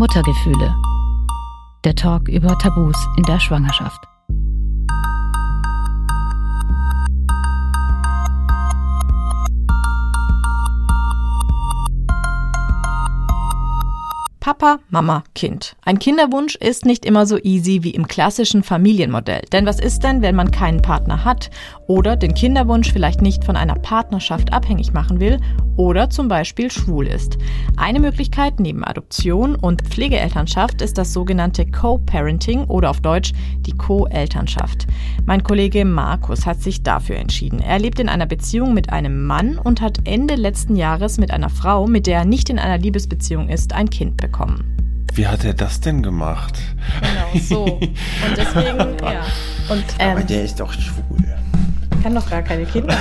Muttergefühle. Der Talk über Tabus in der Schwangerschaft. Papa, Mama, Kind. Ein Kinderwunsch ist nicht immer so easy wie im klassischen Familienmodell. Denn was ist denn, wenn man keinen Partner hat oder den Kinderwunsch vielleicht nicht von einer Partnerschaft abhängig machen will oder zum Beispiel schwul ist? Eine Möglichkeit neben Adoption und Pflegeelternschaft ist das sogenannte Co-Parenting oder auf Deutsch die Co-Elternschaft. Mein Kollege Markus hat sich dafür entschieden. Er lebt in einer Beziehung mit einem Mann und hat Ende letzten Jahres mit einer Frau, mit der er nicht in einer Liebesbeziehung ist, ein Kind bekommen bekommen. Wie hat er das denn gemacht? Genau, so. Und deswegen, ja. Und, ähm, Aber der ist doch schwul kann doch gar keine Kinder.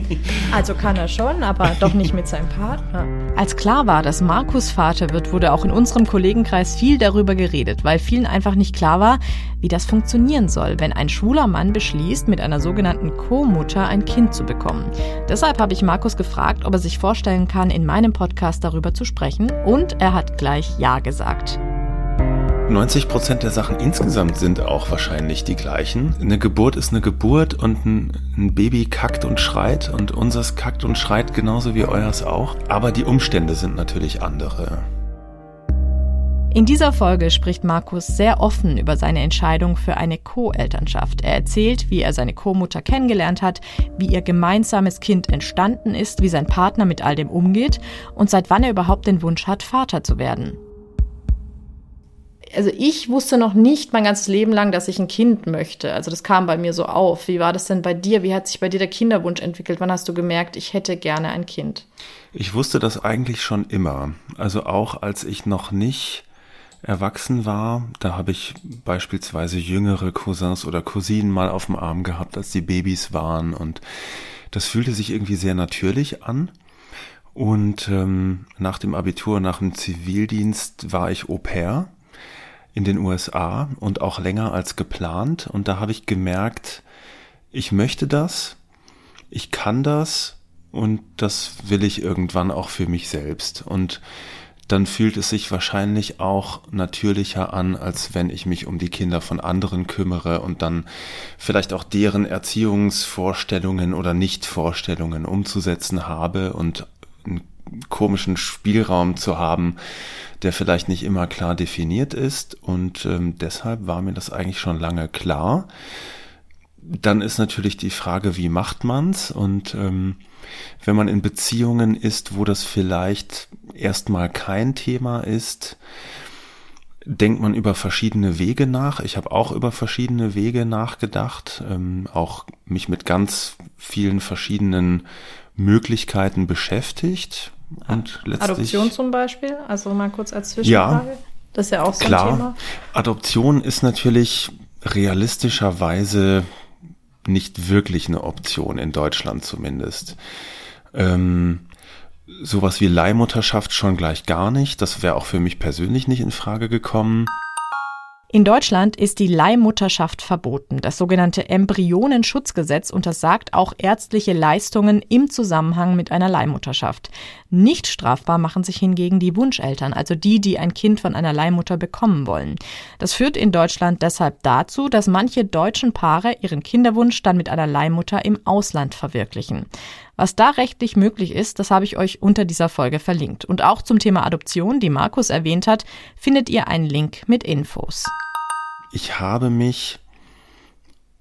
also kann er schon, aber doch nicht mit seinem Partner. Als klar war, dass Markus Vater wird, wurde auch in unserem Kollegenkreis viel darüber geredet, weil vielen einfach nicht klar war, wie das funktionieren soll, wenn ein schwuler Mann beschließt, mit einer sogenannten Co-Mutter ein Kind zu bekommen. Deshalb habe ich Markus gefragt, ob er sich vorstellen kann, in meinem Podcast darüber zu sprechen und er hat gleich Ja gesagt. 90 Prozent der Sachen insgesamt sind auch wahrscheinlich die gleichen. Eine Geburt ist eine Geburt und ein, Baby kackt und schreit und unseres kackt und schreit genauso wie euers auch. Aber die Umstände sind natürlich andere. In dieser Folge spricht Markus sehr offen über seine Entscheidung für eine Co-Elternschaft. Er erzählt, wie er seine Co-Mutter kennengelernt hat, wie ihr gemeinsames Kind entstanden ist, wie sein Partner mit all dem umgeht und seit wann er überhaupt den Wunsch hat, Vater zu werden also ich wusste noch nicht mein ganzes Leben lang, dass ich ein Kind möchte. Also das kam bei mir so auf. Wie war das denn bei dir? Wie hat sich bei dir der Kinderwunsch entwickelt? Wann hast du gemerkt, ich hätte gerne ein Kind? Ich wusste das eigentlich schon immer. Also auch als ich noch nicht erwachsen war, da habe ich beispielsweise jüngere Cousins oder Cousinen mal auf dem Arm gehabt, als die Babys waren und das fühlte sich irgendwie sehr natürlich an. Und ähm, nach dem Abitur, nach dem Zivildienst war ich Au pair in den USA und auch länger als geplant. Und da habe ich gemerkt, ich möchte das, ich kann das und das will ich irgendwann auch für mich selbst. Und dann fühlt es sich wahrscheinlich auch natürlicher an, als wenn ich mich um die Kinder von anderen kümmere und dann vielleicht auch deren Erziehungsvorstellungen oder Nichtvorstellungen umzusetzen habe und einen komischen Spielraum zu haben, der vielleicht nicht immer klar definiert ist. Und ähm, deshalb war mir das eigentlich schon lange klar. Dann ist natürlich die Frage, wie macht man's? Und ähm, wenn man in Beziehungen ist, wo das vielleicht erstmal kein Thema ist, denkt man über verschiedene Wege nach. Ich habe auch über verschiedene Wege nachgedacht, ähm, auch mich mit ganz vielen verschiedenen Möglichkeiten beschäftigt. Und letztlich, Adoption zum Beispiel, also mal kurz als Zwischenfrage. Ja, das ist ja auch so klar. ein Thema. Adoption ist natürlich realistischerweise nicht wirklich eine Option in Deutschland zumindest. Ähm, sowas wie Leihmutterschaft schon gleich gar nicht. Das wäre auch für mich persönlich nicht in Frage gekommen. In Deutschland ist die Leihmutterschaft verboten. Das sogenannte Embryonenschutzgesetz untersagt auch ärztliche Leistungen im Zusammenhang mit einer Leihmutterschaft. Nicht strafbar machen sich hingegen die Wunscheltern, also die, die ein Kind von einer Leihmutter bekommen wollen. Das führt in Deutschland deshalb dazu, dass manche deutschen Paare ihren Kinderwunsch dann mit einer Leihmutter im Ausland verwirklichen. Was da rechtlich möglich ist, das habe ich euch unter dieser Folge verlinkt. Und auch zum Thema Adoption, die Markus erwähnt hat, findet ihr einen Link mit Infos. Ich habe mich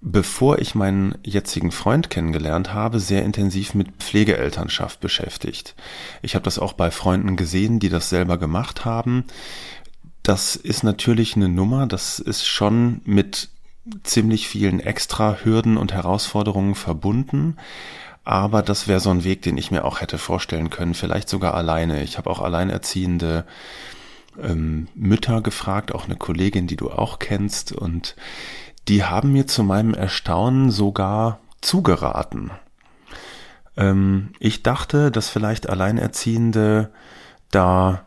bevor ich meinen jetzigen Freund kennengelernt habe, sehr intensiv mit Pflegeelternschaft beschäftigt. Ich habe das auch bei Freunden gesehen, die das selber gemacht haben. Das ist natürlich eine Nummer, das ist schon mit ziemlich vielen extra Hürden und Herausforderungen verbunden. Aber das wäre so ein Weg, den ich mir auch hätte vorstellen können, vielleicht sogar alleine. Ich habe auch alleinerziehende ähm, Mütter gefragt, auch eine Kollegin, die du auch kennst, und die haben mir zu meinem Erstaunen sogar zugeraten. Ähm, ich dachte, dass vielleicht Alleinerziehende da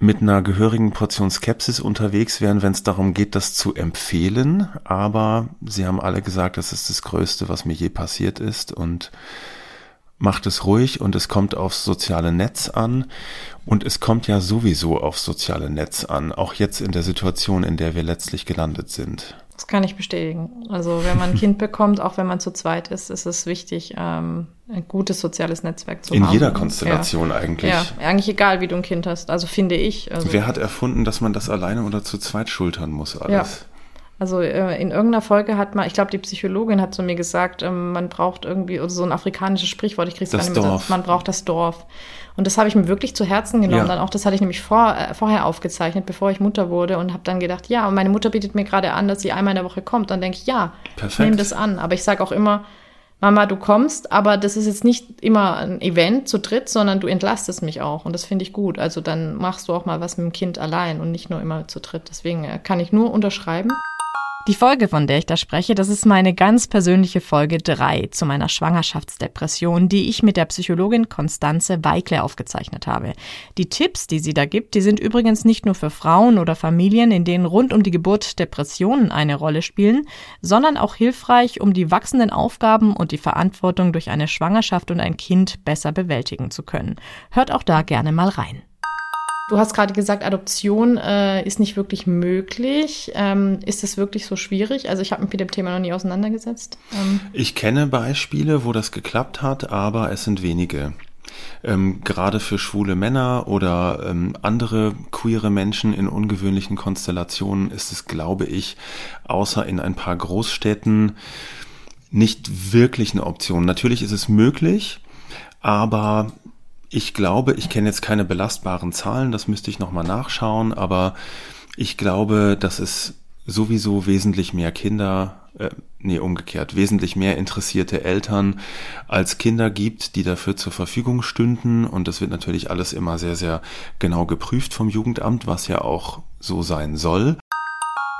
mit einer gehörigen Portion Skepsis unterwegs wären, wenn es darum geht, das zu empfehlen. Aber sie haben alle gesagt, das ist das Größte, was mir je passiert ist. Und macht es ruhig und es kommt aufs soziale Netz an und es kommt ja sowieso aufs soziale Netz an, auch jetzt in der Situation, in der wir letztlich gelandet sind. Das kann ich bestätigen. Also wenn man ein Kind bekommt, auch wenn man zu zweit ist, ist es wichtig, ähm, ein gutes soziales Netzwerk zu in haben. In jeder Konstellation ja. eigentlich. Ja, eigentlich egal, wie du ein Kind hast. Also finde ich. Also Wer hat erfunden, dass man das alleine oder zu zweit schultern muss alles? Ja. Also äh, in irgendeiner Folge hat man, ich glaube, die Psychologin hat zu mir gesagt, ähm, man braucht irgendwie, oder so ein afrikanisches Sprichwort, ich kriege es gar nicht mehr, man braucht das Dorf. Und das habe ich mir wirklich zu Herzen genommen. Ja. Dann auch, das hatte ich nämlich vor, äh, vorher aufgezeichnet, bevor ich Mutter wurde und habe dann gedacht, ja, und meine Mutter bietet mir gerade an, dass sie einmal in der Woche kommt. Dann denke ich, ja, nehme das an. Aber ich sage auch immer, Mama, du kommst, aber das ist jetzt nicht immer ein Event zu dritt, sondern du entlastest mich auch. Und das finde ich gut. Also dann machst du auch mal was mit dem Kind allein und nicht nur immer zu dritt. Deswegen äh, kann ich nur unterschreiben. Die Folge, von der ich da spreche, das ist meine ganz persönliche Folge 3 zu meiner Schwangerschaftsdepression, die ich mit der Psychologin Konstanze Weikle aufgezeichnet habe. Die Tipps, die sie da gibt, die sind übrigens nicht nur für Frauen oder Familien, in denen rund um die Geburt Depressionen eine Rolle spielen, sondern auch hilfreich, um die wachsenden Aufgaben und die Verantwortung durch eine Schwangerschaft und ein Kind besser bewältigen zu können. Hört auch da gerne mal rein. Du hast gerade gesagt, Adoption äh, ist nicht wirklich möglich. Ähm, ist es wirklich so schwierig? Also ich habe mich mit dem Thema noch nie auseinandergesetzt. Ähm. Ich kenne Beispiele, wo das geklappt hat, aber es sind wenige. Ähm, gerade für schwule Männer oder ähm, andere queere Menschen in ungewöhnlichen Konstellationen ist es, glaube ich, außer in ein paar Großstädten nicht wirklich eine Option. Natürlich ist es möglich, aber ich glaube, ich kenne jetzt keine belastbaren Zahlen, das müsste ich nochmal nachschauen, aber ich glaube, dass es sowieso wesentlich mehr Kinder, äh, nee, umgekehrt, wesentlich mehr interessierte Eltern als Kinder gibt, die dafür zur Verfügung stünden. Und das wird natürlich alles immer sehr, sehr genau geprüft vom Jugendamt, was ja auch so sein soll.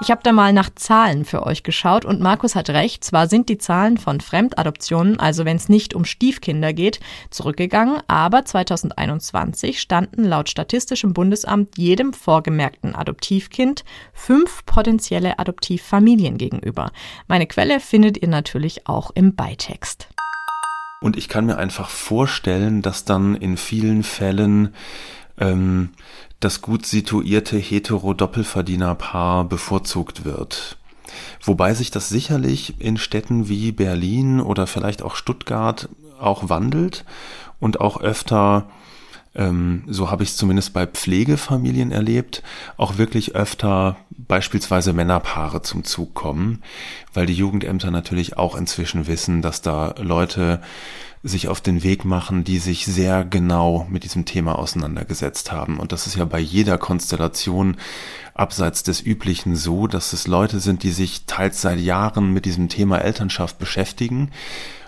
Ich habe da mal nach Zahlen für euch geschaut und Markus hat recht, zwar sind die Zahlen von Fremdadoptionen, also wenn es nicht um Stiefkinder geht, zurückgegangen, aber 2021 standen laut Statistischem Bundesamt jedem vorgemerkten Adoptivkind fünf potenzielle Adoptivfamilien gegenüber. Meine Quelle findet ihr natürlich auch im Beitext. Und ich kann mir einfach vorstellen, dass dann in vielen Fällen ähm, das gut situierte hetero-Doppelverdienerpaar bevorzugt wird. Wobei sich das sicherlich in Städten wie Berlin oder vielleicht auch Stuttgart auch wandelt und auch öfter, ähm, so habe ich es zumindest bei Pflegefamilien erlebt, auch wirklich öfter beispielsweise Männerpaare zum Zug kommen, weil die Jugendämter natürlich auch inzwischen wissen, dass da Leute sich auf den Weg machen, die sich sehr genau mit diesem Thema auseinandergesetzt haben. Und das ist ja bei jeder Konstellation abseits des Üblichen so, dass es Leute sind, die sich teils seit Jahren mit diesem Thema Elternschaft beschäftigen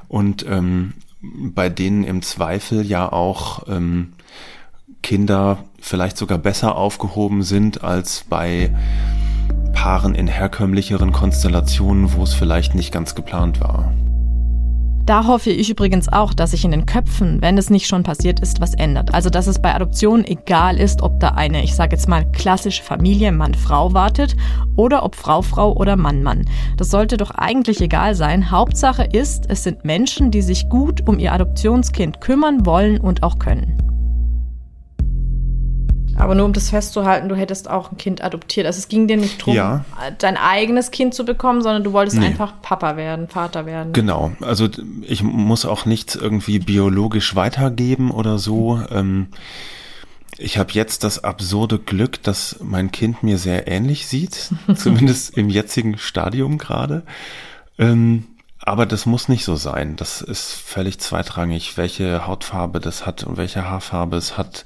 und ähm, bei denen im Zweifel ja auch ähm, Kinder vielleicht sogar besser aufgehoben sind als bei Paaren in herkömmlicheren Konstellationen, wo es vielleicht nicht ganz geplant war. Da hoffe ich übrigens auch, dass sich in den Köpfen, wenn es nicht schon passiert ist, was ändert. Also dass es bei Adoptionen egal ist, ob da eine, ich sage jetzt mal, klassische Familie Mann-Frau wartet oder ob Frau-Frau oder Mann-Mann. Das sollte doch eigentlich egal sein. Hauptsache ist, es sind Menschen, die sich gut um ihr Adoptionskind kümmern wollen und auch können. Aber nur um das festzuhalten, du hättest auch ein Kind adoptiert. Also es ging dir nicht darum, ja. dein eigenes Kind zu bekommen, sondern du wolltest nee. einfach Papa werden, Vater werden. Genau. Also ich muss auch nichts irgendwie biologisch weitergeben oder so. Ähm, ich habe jetzt das absurde Glück, dass mein Kind mir sehr ähnlich sieht, zumindest im jetzigen Stadium gerade. Ähm, aber das muss nicht so sein. Das ist völlig zweitrangig, welche Hautfarbe das hat und welche Haarfarbe es hat.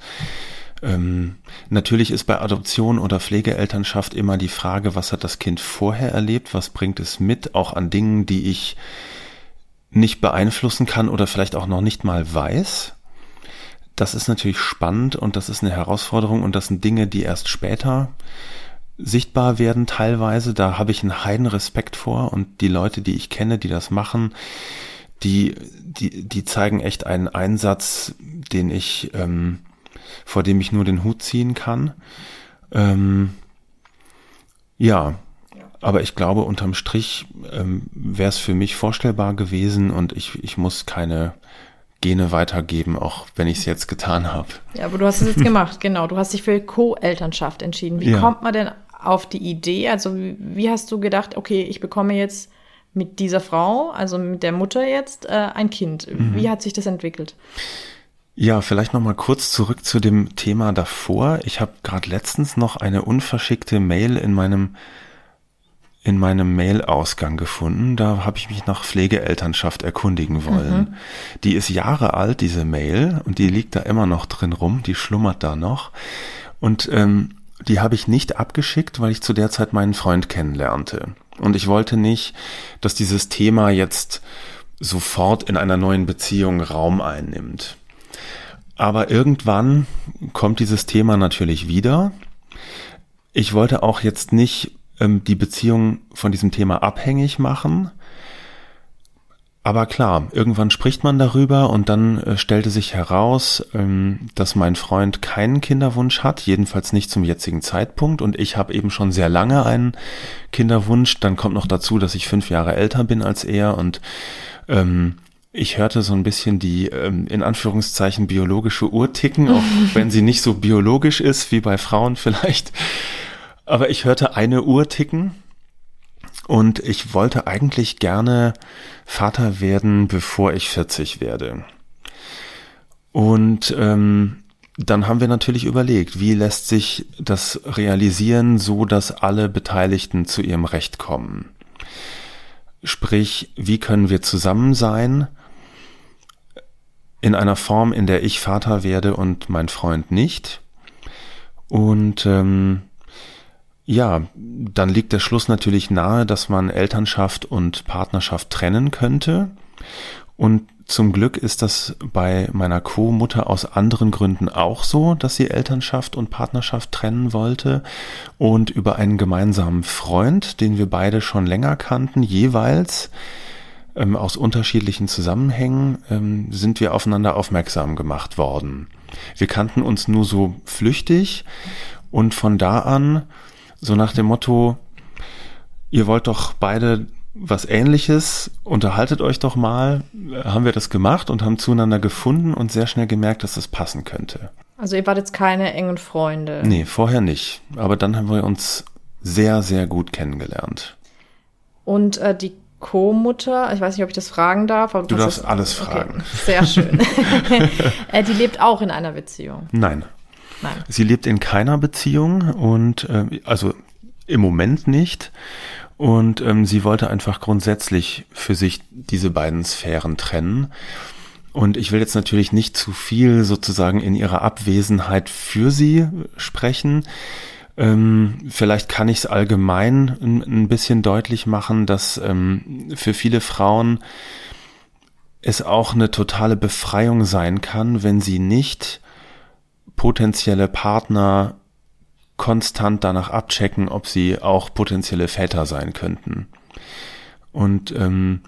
Ähm, natürlich ist bei Adoption oder Pflegeelternschaft immer die Frage, was hat das Kind vorher erlebt, was bringt es mit, auch an Dingen, die ich nicht beeinflussen kann oder vielleicht auch noch nicht mal weiß. Das ist natürlich spannend und das ist eine Herausforderung und das sind Dinge, die erst später sichtbar werden teilweise. Da habe ich einen heiden Respekt vor und die Leute, die ich kenne, die das machen, die, die, die zeigen echt einen Einsatz, den ich ähm, vor dem ich nur den Hut ziehen kann. Ähm, ja, aber ich glaube, unterm Strich ähm, wäre es für mich vorstellbar gewesen und ich, ich muss keine Gene weitergeben, auch wenn ich es jetzt getan habe. Ja, aber du hast es jetzt gemacht, genau. Du hast dich für Co-Elternschaft entschieden. Wie Ja. kommt man denn auf die Idee? Also wie, hast du gedacht, okay, ich bekomme jetzt mit dieser Frau, also mit der Mutter jetzt, äh, ein Kind. Mhm. Wie hat sich das entwickelt? Ja, vielleicht noch mal kurz zurück zu dem Thema davor. Ich habe gerade letztens noch eine unverschickte Mail in meinem in meinem Mail-Ausgang gefunden. Da habe ich mich nach Pflegeelternschaft erkundigen wollen. Die ist Jahre alt, diese Mail, und die liegt da immer noch drin rum. Die schlummert da noch. Und ähm, die habe ich nicht abgeschickt, weil ich zu der Zeit meinen Freund kennenlernte. Und ich wollte nicht, dass dieses Thema jetzt sofort in einer neuen Beziehung Raum einnimmt. Aber irgendwann kommt dieses Thema natürlich wieder. Ich wollte auch jetzt nicht ähm, die Beziehung von diesem Thema abhängig machen. Aber klar, irgendwann spricht man darüber und dann äh, stellte sich heraus, ähm, dass mein Freund keinen Kinderwunsch hat, jedenfalls nicht zum jetzigen Zeitpunkt. Und ich habe eben schon sehr lange einen Kinderwunsch. Dann kommt noch dazu, dass ich fünf Jahre älter bin als er und ähm, ich hörte so ein bisschen die ähm, in Anführungszeichen biologische Uhr ticken, auch wenn sie nicht so biologisch ist wie bei Frauen vielleicht. Aber ich hörte eine Uhr ticken und ich wollte eigentlich gerne Vater werden, bevor ich 40 werde. Und ähm, dann haben wir natürlich überlegt, wie lässt sich das realisieren, so dass alle Beteiligten zu ihrem Recht kommen. Sprich, wie können wir zusammen sein in einer Form, in der ich Vater werde und mein Freund nicht. Und ähm, ja, dann liegt der Schluss natürlich nahe, dass man Elternschaft und Partnerschaft trennen könnte. Und zum Glück ist das bei meiner Co-Mutter aus anderen Gründen auch so, dass sie Elternschaft und Partnerschaft trennen wollte. Und über einen gemeinsamen Freund, den wir beide schon länger kannten, jeweils ähm, aus unterschiedlichen Zusammenhängen, ähm, sind wir aufeinander aufmerksam gemacht worden. Wir kannten uns nur so flüchtig und von da an, so nach dem Motto, ihr wollt doch beide was ähnliches, unterhaltet euch doch mal, haben wir das gemacht und haben zueinander gefunden und sehr schnell gemerkt, dass das passen könnte. Also ihr wart jetzt keine engen Freunde. Nee, vorher nicht. Aber dann haben wir uns sehr, sehr gut kennengelernt. Und äh, die Co-Mutter, ich weiß nicht, ob ich das fragen darf. Aber Du kannst darfst alles fragen. Sehr schön. äh, die lebt auch in einer Beziehung. Nein, Nein. Sie lebt in keiner Beziehung und äh, also im Moment nicht. Und ähm, sie wollte einfach grundsätzlich für sich diese beiden Sphären trennen. Und ich will jetzt natürlich nicht zu viel sozusagen in ihrer Abwesenheit für sie sprechen. Ähm, vielleicht kann ich es allgemein ein, ein bisschen deutlich machen, dass ähm, für viele Frauen es auch eine totale Befreiung sein kann, wenn sie nicht potenzielle Partner konstant danach abchecken, ob sie auch potenzielle Väter sein könnten. Und ähm,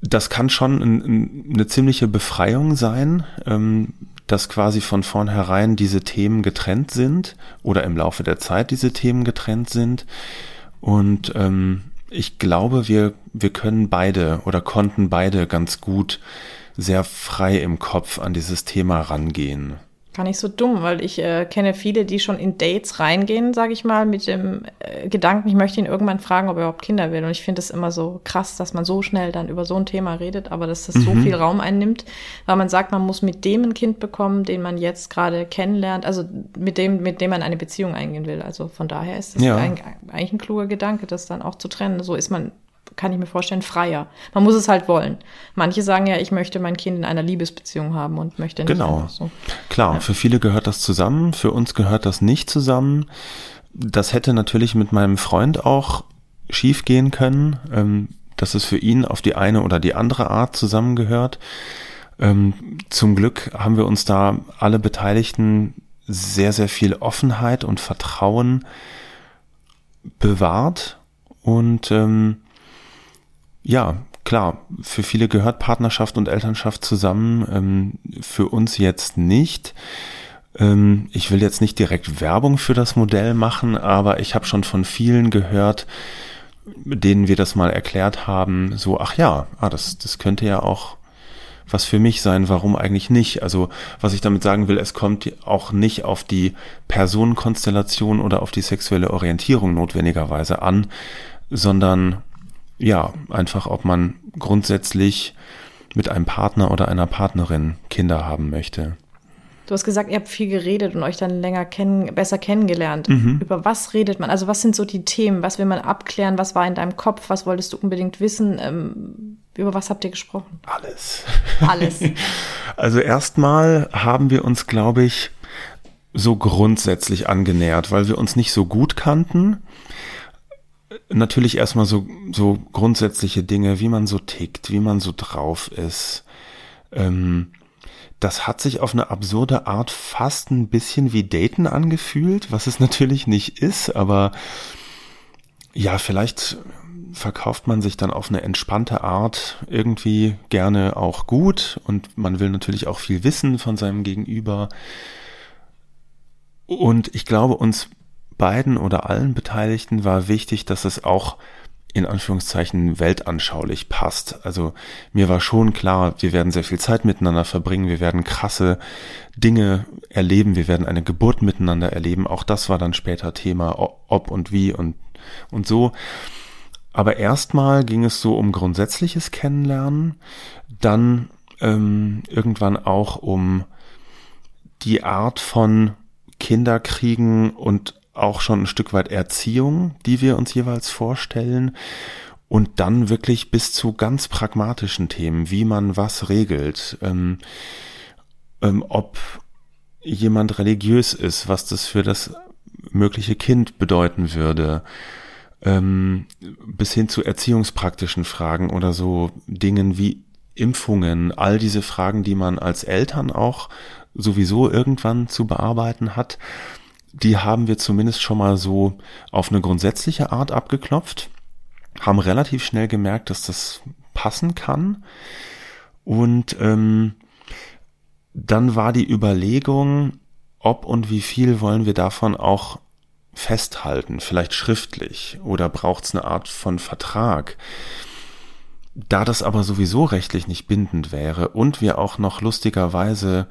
das kann schon ein, ein, eine ziemliche Befreiung sein, ähm, dass quasi von vornherein diese Themen getrennt sind oder im Laufe der Zeit diese Themen getrennt sind. Und ähm, ich glaube, wir, wir können beide oder konnten beide ganz gut sehr frei im Kopf an dieses Thema rangehen. Gar nicht so dumm, weil ich äh, kenne viele, die schon in Dates reingehen, sage ich mal, mit dem äh, Gedanken, ich möchte ihn irgendwann fragen, ob er überhaupt Kinder will. Und ich finde es immer so krass, dass man so schnell dann über so ein Thema redet, aber dass das so viel Raum einnimmt, weil man sagt, man muss mit dem ein Kind bekommen, den man jetzt gerade kennenlernt, also mit dem, mit dem man eine Beziehung eingehen will. Also von daher ist das Ja. ein, eigentlich ein kluger Gedanke, das dann auch zu trennen. So ist man kann ich mir vorstellen, freier. Man muss es halt wollen. Manche sagen ja, ich möchte mein Kind in einer Liebesbeziehung haben und möchte nicht Genau. so. Klar, für viele gehört das zusammen, für uns gehört das nicht zusammen. Das hätte natürlich mit meinem Freund auch schief gehen können, ähm, dass es für ihn auf die eine oder die andere Art zusammengehört. Ähm, zum Glück haben wir uns da alle Beteiligten sehr, sehr viel Offenheit und Vertrauen bewahrt und ähm, ja, klar, für viele gehört Partnerschaft und Elternschaft zusammen, ähm, für uns jetzt nicht. Ähm, ich will jetzt nicht direkt Werbung für das Modell machen, aber ich habe schon von vielen gehört, denen wir das mal erklärt haben, so, ach ja, ah, das, das könnte ja auch was für mich sein, warum eigentlich nicht. Also was ich damit sagen will, es kommt auch nicht auf die Personenkonstellation oder auf die sexuelle Orientierung notwendigerweise an, sondern ja, einfach ob man grundsätzlich mit einem Partner oder einer Partnerin Kinder haben möchte. Du hast gesagt, ihr habt viel geredet und euch dann länger kennen, besser kennengelernt. Mhm. Über was redet man? Also was sind so die Themen? Was will man abklären? Was war in deinem Kopf? Was wolltest du unbedingt wissen? Ähm, über was habt ihr gesprochen? Alles. Alles. also erstmal haben wir uns, glaube ich, so grundsätzlich angenähert, weil wir uns nicht so gut kannten. Natürlich erstmal so, so grundsätzliche Dinge, wie man so tickt, wie man so drauf ist. Ähm, das hat sich auf eine absurde Art fast ein bisschen wie Daten angefühlt, was es natürlich nicht ist, aber ja, vielleicht verkauft man sich dann auf eine entspannte Art irgendwie gerne auch gut und man will natürlich auch viel wissen von seinem Gegenüber. Und ich glaube, uns beiden oder allen Beteiligten war wichtig, dass es auch in Anführungszeichen weltanschaulich passt. Also mir war schon klar, wir werden sehr viel Zeit miteinander verbringen, wir werden krasse Dinge erleben, wir werden eine Geburt miteinander erleben. Auch das war dann später Thema, ob und wie und, und so. Aber erstmal ging es so um grundsätzliches Kennenlernen, dann ähm, irgendwann auch um die Art von Kinderkriegen und auch schon ein Stück weit Erziehung, die wir uns jeweils vorstellen. Und dann wirklich bis zu ganz pragmatischen Themen, wie man was regelt, ähm, ähm, ob jemand religiös ist, was das für das mögliche Kind bedeuten würde, ähm, bis hin zu erziehungspraktischen Fragen oder so Dingen wie Impfungen, all diese Fragen, die man als Eltern auch sowieso irgendwann zu bearbeiten hat die haben wir zumindest schon mal so auf eine grundsätzliche Art abgeklopft, haben relativ schnell gemerkt, dass das passen kann. Und ähm, dann war die Überlegung, ob und wie viel wollen wir davon auch festhalten, vielleicht schriftlich oder braucht es eine Art von Vertrag. Da das aber sowieso rechtlich nicht bindend wäre und wir auch noch lustigerweise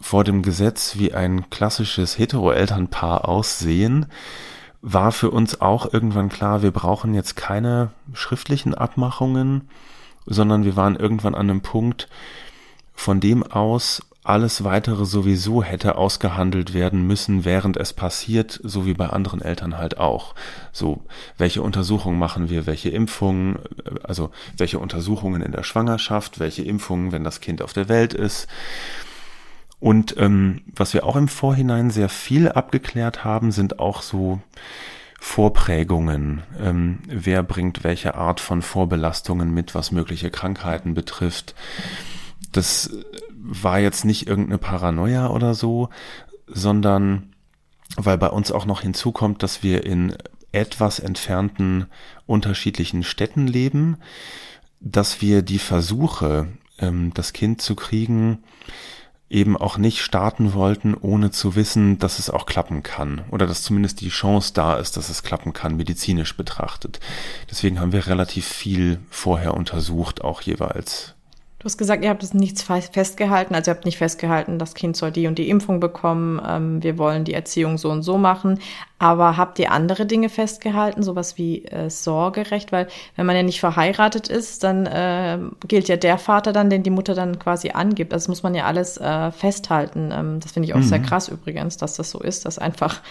vor dem Gesetz wie ein klassisches Hetero-Elternpaar aussehen, war für uns auch irgendwann klar, wir brauchen jetzt keine schriftlichen Abmachungen, sondern wir waren irgendwann an einem Punkt, von dem aus alles weitere sowieso hätte ausgehandelt werden müssen, während es passiert, so wie bei anderen Eltern halt auch. So, welche Untersuchungen machen wir, welche Impfungen, also welche Untersuchungen in der Schwangerschaft, welche Impfungen, wenn das Kind auf der Welt ist und ähm, was wir auch im Vorhinein sehr viel abgeklärt haben, sind auch so Vorprägungen. Ähm, wer bringt welche Art von Vorbelastungen mit, was mögliche Krankheiten betrifft. Das war jetzt nicht irgendeine Paranoia oder so, sondern weil bei uns auch noch hinzukommt, dass wir in etwas entfernten unterschiedlichen Städten leben, dass wir die Versuche, ähm, das Kind zu kriegen, eben auch nicht starten wollten, ohne zu wissen, dass es auch klappen kann oder dass zumindest die Chance da ist, dass es klappen kann, medizinisch betrachtet. Deswegen haben wir relativ viel vorher untersucht, auch jeweils. Du hast gesagt, ihr habt es nichts festgehalten, also ihr habt nicht festgehalten, das Kind soll die und die Impfung bekommen, ähm, wir wollen die Erziehung so und so machen, aber habt ihr andere Dinge festgehalten, sowas wie äh, Sorgerecht, weil wenn man ja nicht verheiratet ist, dann äh, gilt ja der Vater dann, den die Mutter dann quasi angibt, also das muss man ja alles äh, festhalten, ähm, das finde ich auch mhm. sehr krass übrigens, dass das so ist, dass einfach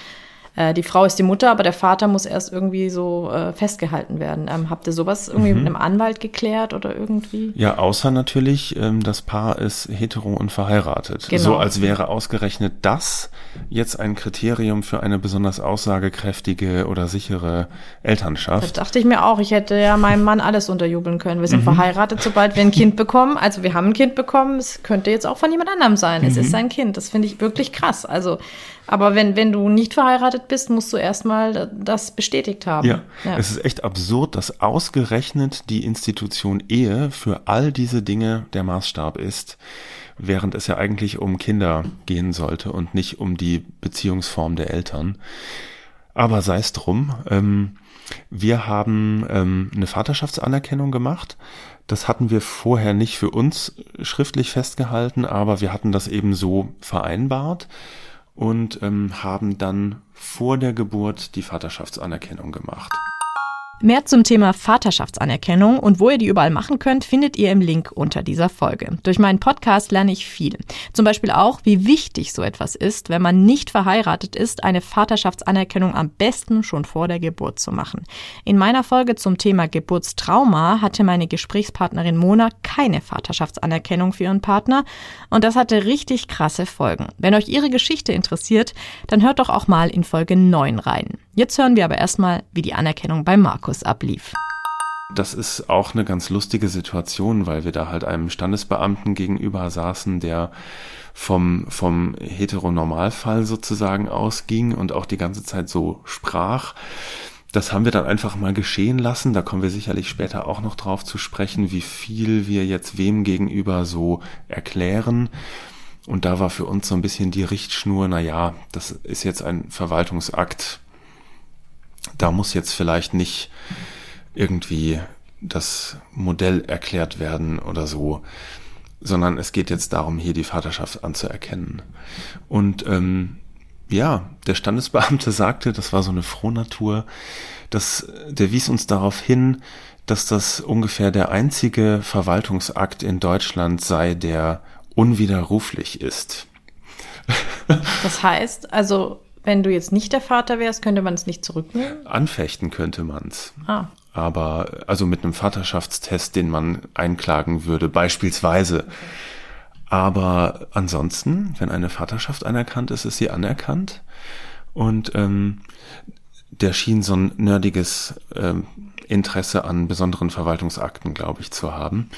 äh, die Frau ist die Mutter, aber der Vater muss erst irgendwie so äh, festgehalten werden. Ähm, habt ihr sowas irgendwie mhm. mit einem Anwalt geklärt oder irgendwie? Ja, außer natürlich, ähm, das Paar ist hetero und verheiratet. Genau. So als wäre ausgerechnet das jetzt ein Kriterium für eine besonders aussagekräftige oder sichere Elternschaft. Das dachte ich mir auch. Ich hätte ja meinem Mann alles unterjubeln können. Wir sind mhm. verheiratet, sobald wir ein Kind bekommen. Also wir haben ein Kind bekommen. Es könnte jetzt auch von jemand anderem sein. Mhm. Es ist sein Kind. Das finde ich wirklich krass. Also aber wenn, wenn du nicht verheiratet bist, musst du erstmal das bestätigt haben. Ja. ja, es ist echt absurd, dass ausgerechnet die Institution Ehe für all diese Dinge der Maßstab ist, während es ja eigentlich um Kinder gehen sollte und nicht um die Beziehungsform der Eltern. Aber sei es drum. Ähm, Wir haben ähm, eine Vaterschaftsanerkennung gemacht. Das hatten wir vorher nicht für uns schriftlich festgehalten, aber wir hatten das eben so vereinbart und ähm, haben dann vor der Geburt die Vaterschaftsanerkennung gemacht. Mehr zum Thema Vaterschaftsanerkennung und wo ihr die überall machen könnt, findet ihr im Link unter dieser Folge. Durch meinen Podcast lerne ich viel. Zum Beispiel auch, wie wichtig so etwas ist, wenn man nicht verheiratet ist, eine Vaterschaftsanerkennung am besten schon vor der Geburt zu machen. In meiner Folge zum Thema Geburtstrauma hatte meine Gesprächspartnerin Mona keine Vaterschaftsanerkennung für ihren Partner und das hatte richtig krasse Folgen. Wenn euch ihre Geschichte interessiert, dann hört doch auch mal in Folge 9 rein. Jetzt hören wir aber erstmal, wie die Anerkennung bei Markus ablief. Das ist auch eine ganz lustige Situation, weil wir da halt einem Standesbeamten gegenüber saßen, der vom, vom Heteronormalfall sozusagen ausging und auch die ganze Zeit so sprach. Das haben wir dann einfach mal geschehen lassen. Da kommen wir sicherlich später auch noch drauf zu sprechen, wie viel wir jetzt wem gegenüber so erklären. Und da war für uns so ein bisschen die Richtschnur, na ja, das ist jetzt ein Verwaltungsakt da muss jetzt vielleicht nicht irgendwie das Modell erklärt werden oder so, sondern es geht jetzt darum, hier die Vaterschaft anzuerkennen. Und ähm, ja, der Standesbeamte sagte, das war so eine Frohnatur, dass der wies uns darauf hin, dass das ungefähr der einzige Verwaltungsakt in Deutschland sei, der unwiderruflich ist. Das heißt, also wenn du jetzt nicht der Vater wärst, könnte man es nicht zurücknehmen? Anfechten könnte man es. Ah. Aber also mit einem Vaterschaftstest, den man einklagen würde, beispielsweise. Okay. Aber ansonsten, wenn eine Vaterschaft anerkannt ist, ist sie anerkannt. Und ähm, der schien so ein nerdiges ähm, Interesse an besonderen Verwaltungsakten, glaube ich, zu haben.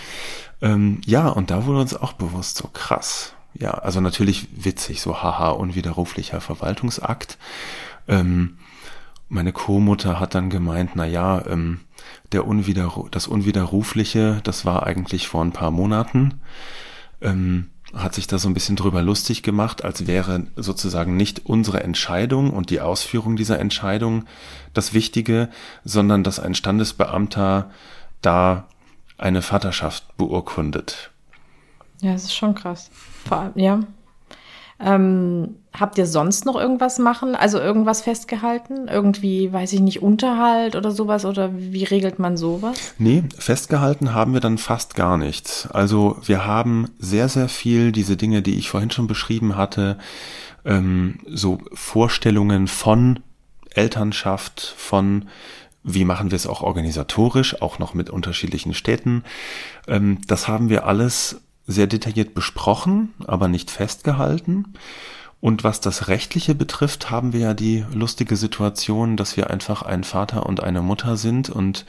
Ähm, ja, und da wurde uns auch bewusst, so krass ja, also natürlich witzig, so haha, unwiderruflicher Verwaltungsakt. Ähm, meine Co-Mutter hat dann gemeint, na ja, ähm, der Unwiderru das Unwiderrufliche, das war eigentlich vor ein paar Monaten. Ähm, hat sich da so ein bisschen drüber lustig gemacht, als wäre sozusagen nicht unsere Entscheidung und die Ausführung dieser Entscheidung das Wichtige, sondern dass ein Standesbeamter da eine Vaterschaft beurkundet. Ja, das ist schon krass. Ja. Ähm, habt ihr sonst noch irgendwas machen? Also irgendwas festgehalten? Irgendwie, weiß ich nicht, Unterhalt oder sowas? Oder wie regelt man sowas? Nee, festgehalten haben wir dann fast gar nichts. Also wir haben sehr, sehr viel diese Dinge, die ich vorhin schon beschrieben hatte, ähm, so Vorstellungen von Elternschaft, von wie machen wir es auch organisatorisch, auch noch mit unterschiedlichen Städten. Ähm, das haben wir alles sehr detailliert besprochen, aber nicht festgehalten. Und was das Rechtliche betrifft, haben wir ja die lustige Situation, dass wir einfach ein Vater und eine Mutter sind und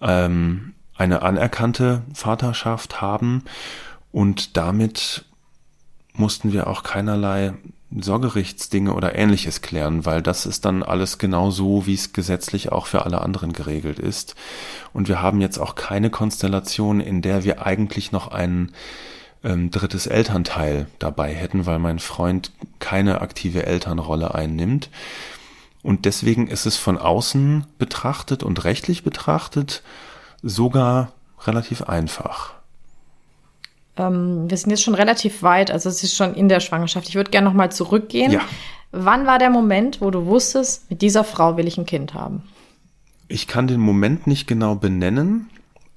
ähm, eine anerkannte Vaterschaft haben. Und damit mussten wir auch keinerlei Sorgerichtsdinge oder ähnliches klären, weil das ist dann alles genau so, wie es gesetzlich auch für alle anderen geregelt ist. Und wir haben jetzt auch keine Konstellation, in der wir eigentlich noch ein ähm, drittes Elternteil dabei hätten, weil mein Freund keine aktive Elternrolle einnimmt. Und deswegen ist es von außen betrachtet und rechtlich betrachtet sogar relativ einfach. Ähm, wir sind jetzt schon relativ weit, also es ist schon in der Schwangerschaft. Ich würde gerne noch mal zurückgehen. Ja. Wann war der Moment, wo du wusstest, mit dieser Frau will ich ein Kind haben? Ich kann den Moment nicht genau benennen,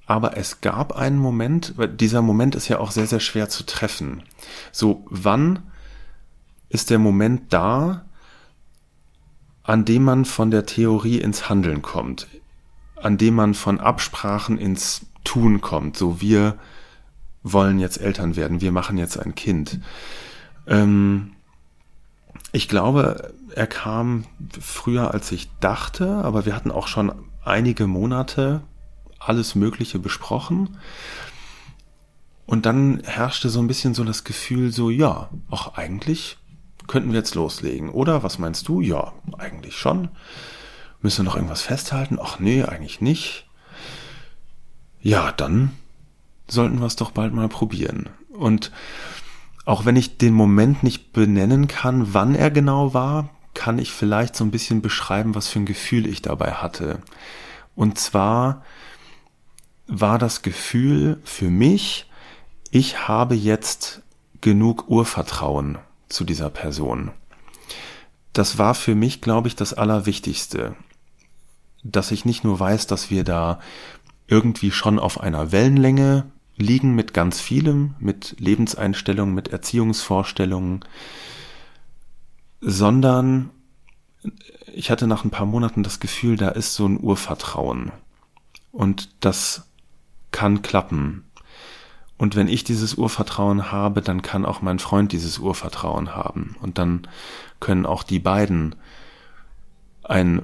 aber es gab einen Moment, weil dieser Moment ist ja auch sehr, sehr schwer zu treffen. So, wann ist der Moment da, an dem man von der Theorie ins Handeln kommt, an dem man von Absprachen ins Tun kommt, so wir wollen jetzt Eltern werden, wir machen jetzt ein Kind. Ähm, ich glaube, er kam früher, als ich dachte, aber wir hatten auch schon einige Monate alles Mögliche besprochen. Und dann herrschte so ein bisschen so das Gefühl, so, ja, auch eigentlich könnten wir jetzt loslegen. Oder was meinst du? Ja, eigentlich schon. Müssen wir noch irgendwas festhalten? Ach nee, eigentlich nicht. Ja, dann sollten wir es doch bald mal probieren. Und auch wenn ich den Moment nicht benennen kann, wann er genau war, kann ich vielleicht so ein bisschen beschreiben, was für ein Gefühl ich dabei hatte. Und zwar war das Gefühl für mich, ich habe jetzt genug Urvertrauen zu dieser Person. Das war für mich, glaube ich, das Allerwichtigste, dass ich nicht nur weiß, dass wir da irgendwie schon auf einer Wellenlänge liegen mit ganz vielem, mit Lebenseinstellungen, mit Erziehungsvorstellungen, sondern ich hatte nach ein paar Monaten das Gefühl, da ist so ein Urvertrauen. Und das kann klappen. Und wenn ich dieses Urvertrauen habe, dann kann auch mein Freund dieses Urvertrauen haben. Und dann können auch die beiden ein,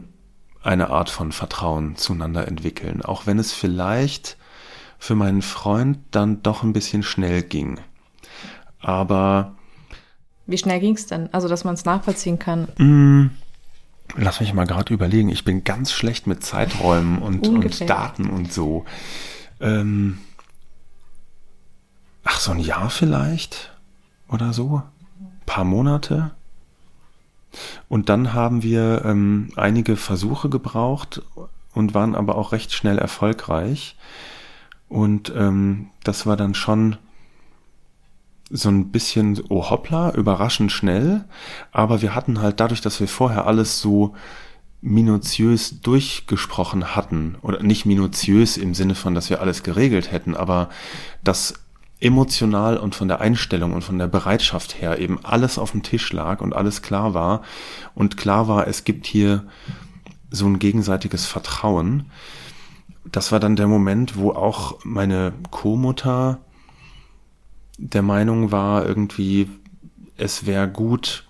eine Art von Vertrauen zueinander entwickeln. Auch wenn es vielleicht für meinen Freund dann doch ein bisschen schnell ging. Aber. Wie schnell ging es denn? Also, dass man es nachvollziehen kann? Mm, lass mich mal gerade überlegen. Ich bin ganz schlecht mit Zeiträumen und, und Daten und so. Ähm, ach, so ein Jahr vielleicht oder so. Ein paar Monate. Und dann haben wir ähm, einige Versuche gebraucht und waren aber auch recht schnell erfolgreich. Und ähm, das war dann schon so ein bisschen, oh hoppla, überraschend schnell. Aber wir hatten halt dadurch, dass wir vorher alles so minutiös durchgesprochen hatten, oder nicht minutiös im Sinne von, dass wir alles geregelt hätten, aber dass emotional und von der Einstellung und von der Bereitschaft her eben alles auf dem Tisch lag und alles klar war und klar war, es gibt hier so ein gegenseitiges Vertrauen, das war dann der Moment, wo auch meine Co-Mutter der Meinung war, irgendwie, es wäre gut,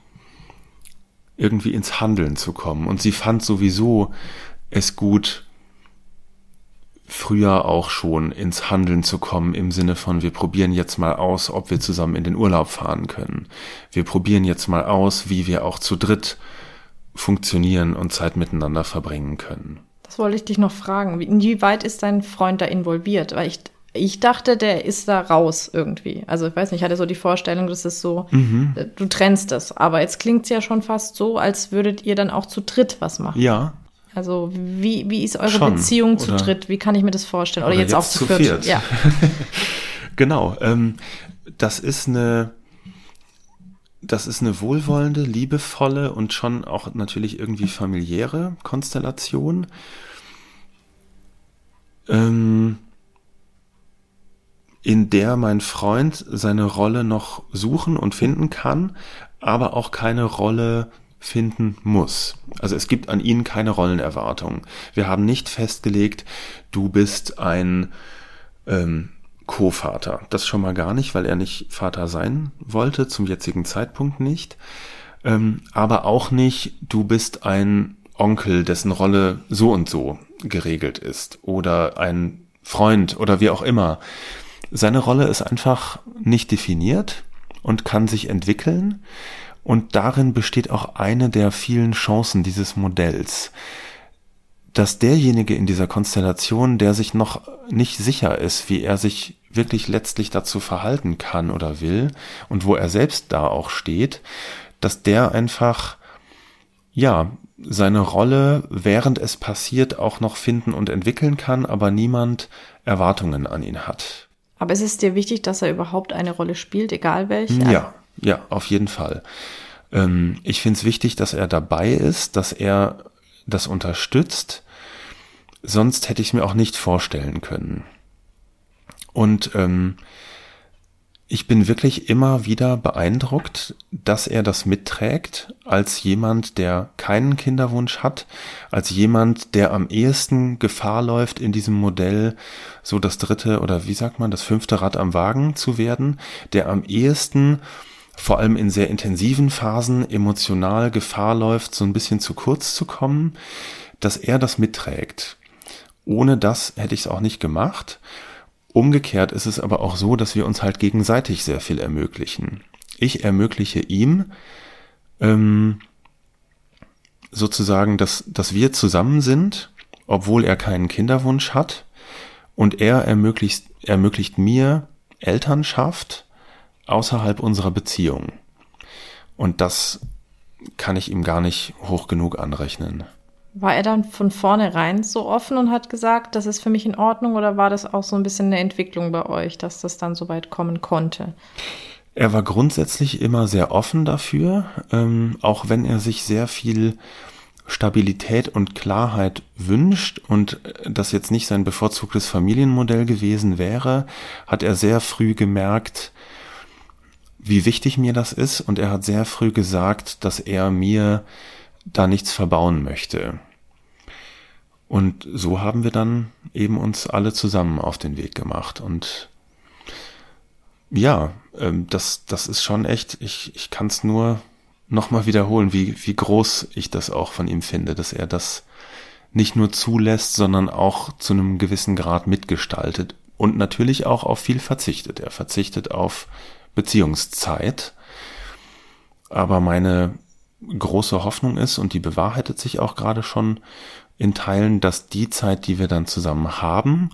irgendwie ins Handeln zu kommen. Und sie fand sowieso es gut, früher auch schon ins Handeln zu kommen im Sinne von, wir probieren jetzt mal aus, ob wir zusammen in den Urlaub fahren können. Wir probieren jetzt mal aus, wie wir auch zu dritt funktionieren und Zeit miteinander verbringen können. Das wollte ich dich noch fragen. Inwieweit ist dein Freund da involviert? Weil ich, ich dachte, der ist da raus irgendwie. Also ich weiß nicht, ich hatte so die Vorstellung, dass es so, mhm. Äh, du trennst es. Aber jetzt klingt es ja schon fast so, als würdet ihr dann auch zu dritt was machen. Ja. Also wie, wie ist eure schon. Beziehung zu dritt? Wie kann ich mir das vorstellen? Oder, oder jetzt, jetzt, auch zu, zu viert? Ja. genau. Ähm, das ist eine das ist eine wohlwollende, liebevolle und schon auch natürlich irgendwie familiäre Konstellation. Ähm, in der mein Freund seine Rolle noch suchen und finden kann, aber auch keine Rolle finden muss. Also es gibt an ihn keine Rollenerwartung. Wir haben nicht festgelegt, du bist ein ähm, Co-Vater. Das schon mal gar nicht, weil er nicht Vater sein wollte, zum jetzigen Zeitpunkt nicht. Ähm, aber auch nicht, du bist ein Onkel, dessen Rolle so und so geregelt ist. Oder ein Freund oder wie auch immer. Seine Rolle ist einfach nicht definiert und kann sich entwickeln. Und darin besteht auch eine der vielen Chancen dieses Modells dass derjenige in dieser Konstellation, der sich noch nicht sicher ist, wie er sich wirklich letztlich dazu verhalten kann oder will und wo er selbst da auch steht, dass der einfach, ja, seine Rolle, während es passiert, auch noch finden und entwickeln kann, aber niemand Erwartungen an ihn hat. Aber ist es dir wichtig, dass er überhaupt eine Rolle spielt, egal welche? Ja, ja, auf jeden Fall. Ähm, ich finde es wichtig, dass er dabei ist, dass er das unterstützt, sonst hätte ich mir auch nicht vorstellen können. Und ähm, ich bin wirklich immer wieder beeindruckt, dass er das mitträgt als jemand, der keinen Kinderwunsch hat, als jemand, der am ehesten Gefahr läuft, in diesem Modell so das dritte oder wie sagt man, das fünfte Rad am Wagen zu werden, der am ehesten vor allem in sehr intensiven Phasen emotional Gefahr läuft, so ein bisschen zu kurz zu kommen, dass er das mitträgt. Ohne das hätte ich es auch nicht gemacht. Umgekehrt ist es aber auch so, dass wir uns halt gegenseitig sehr viel ermöglichen. Ich ermögliche ihm ähm, sozusagen, dass, dass wir zusammen sind, obwohl er keinen Kinderwunsch hat. Und er ermöglicht, ermöglicht mir Elternschaft außerhalb unserer Beziehung. Und das kann ich ihm gar nicht hoch genug anrechnen. War er dann von vornherein so offen und hat gesagt, das ist für mich in Ordnung oder war das auch so ein bisschen eine Entwicklung bei euch, dass das dann so weit kommen konnte? Er war grundsätzlich immer sehr offen dafür, ähm, auch wenn er sich sehr viel Stabilität und Klarheit wünscht und das jetzt nicht sein bevorzugtes Familienmodell gewesen wäre, hat er sehr früh gemerkt, wie wichtig mir das ist und er hat sehr früh gesagt, dass er mir da nichts verbauen möchte. Und so haben wir dann eben uns alle zusammen auf den Weg gemacht und ja, ähm, das, das ist schon echt, ich, ich kann es nur nochmal wiederholen, wie, wie groß ich das auch von ihm finde, dass er das nicht nur zulässt, sondern auch zu einem gewissen Grad mitgestaltet und natürlich auch auf viel verzichtet. Er verzichtet auf Beziehungszeit. Aber meine große Hoffnung ist, und die bewahrheitet sich auch gerade schon in Teilen, dass die Zeit, die wir dann zusammen haben,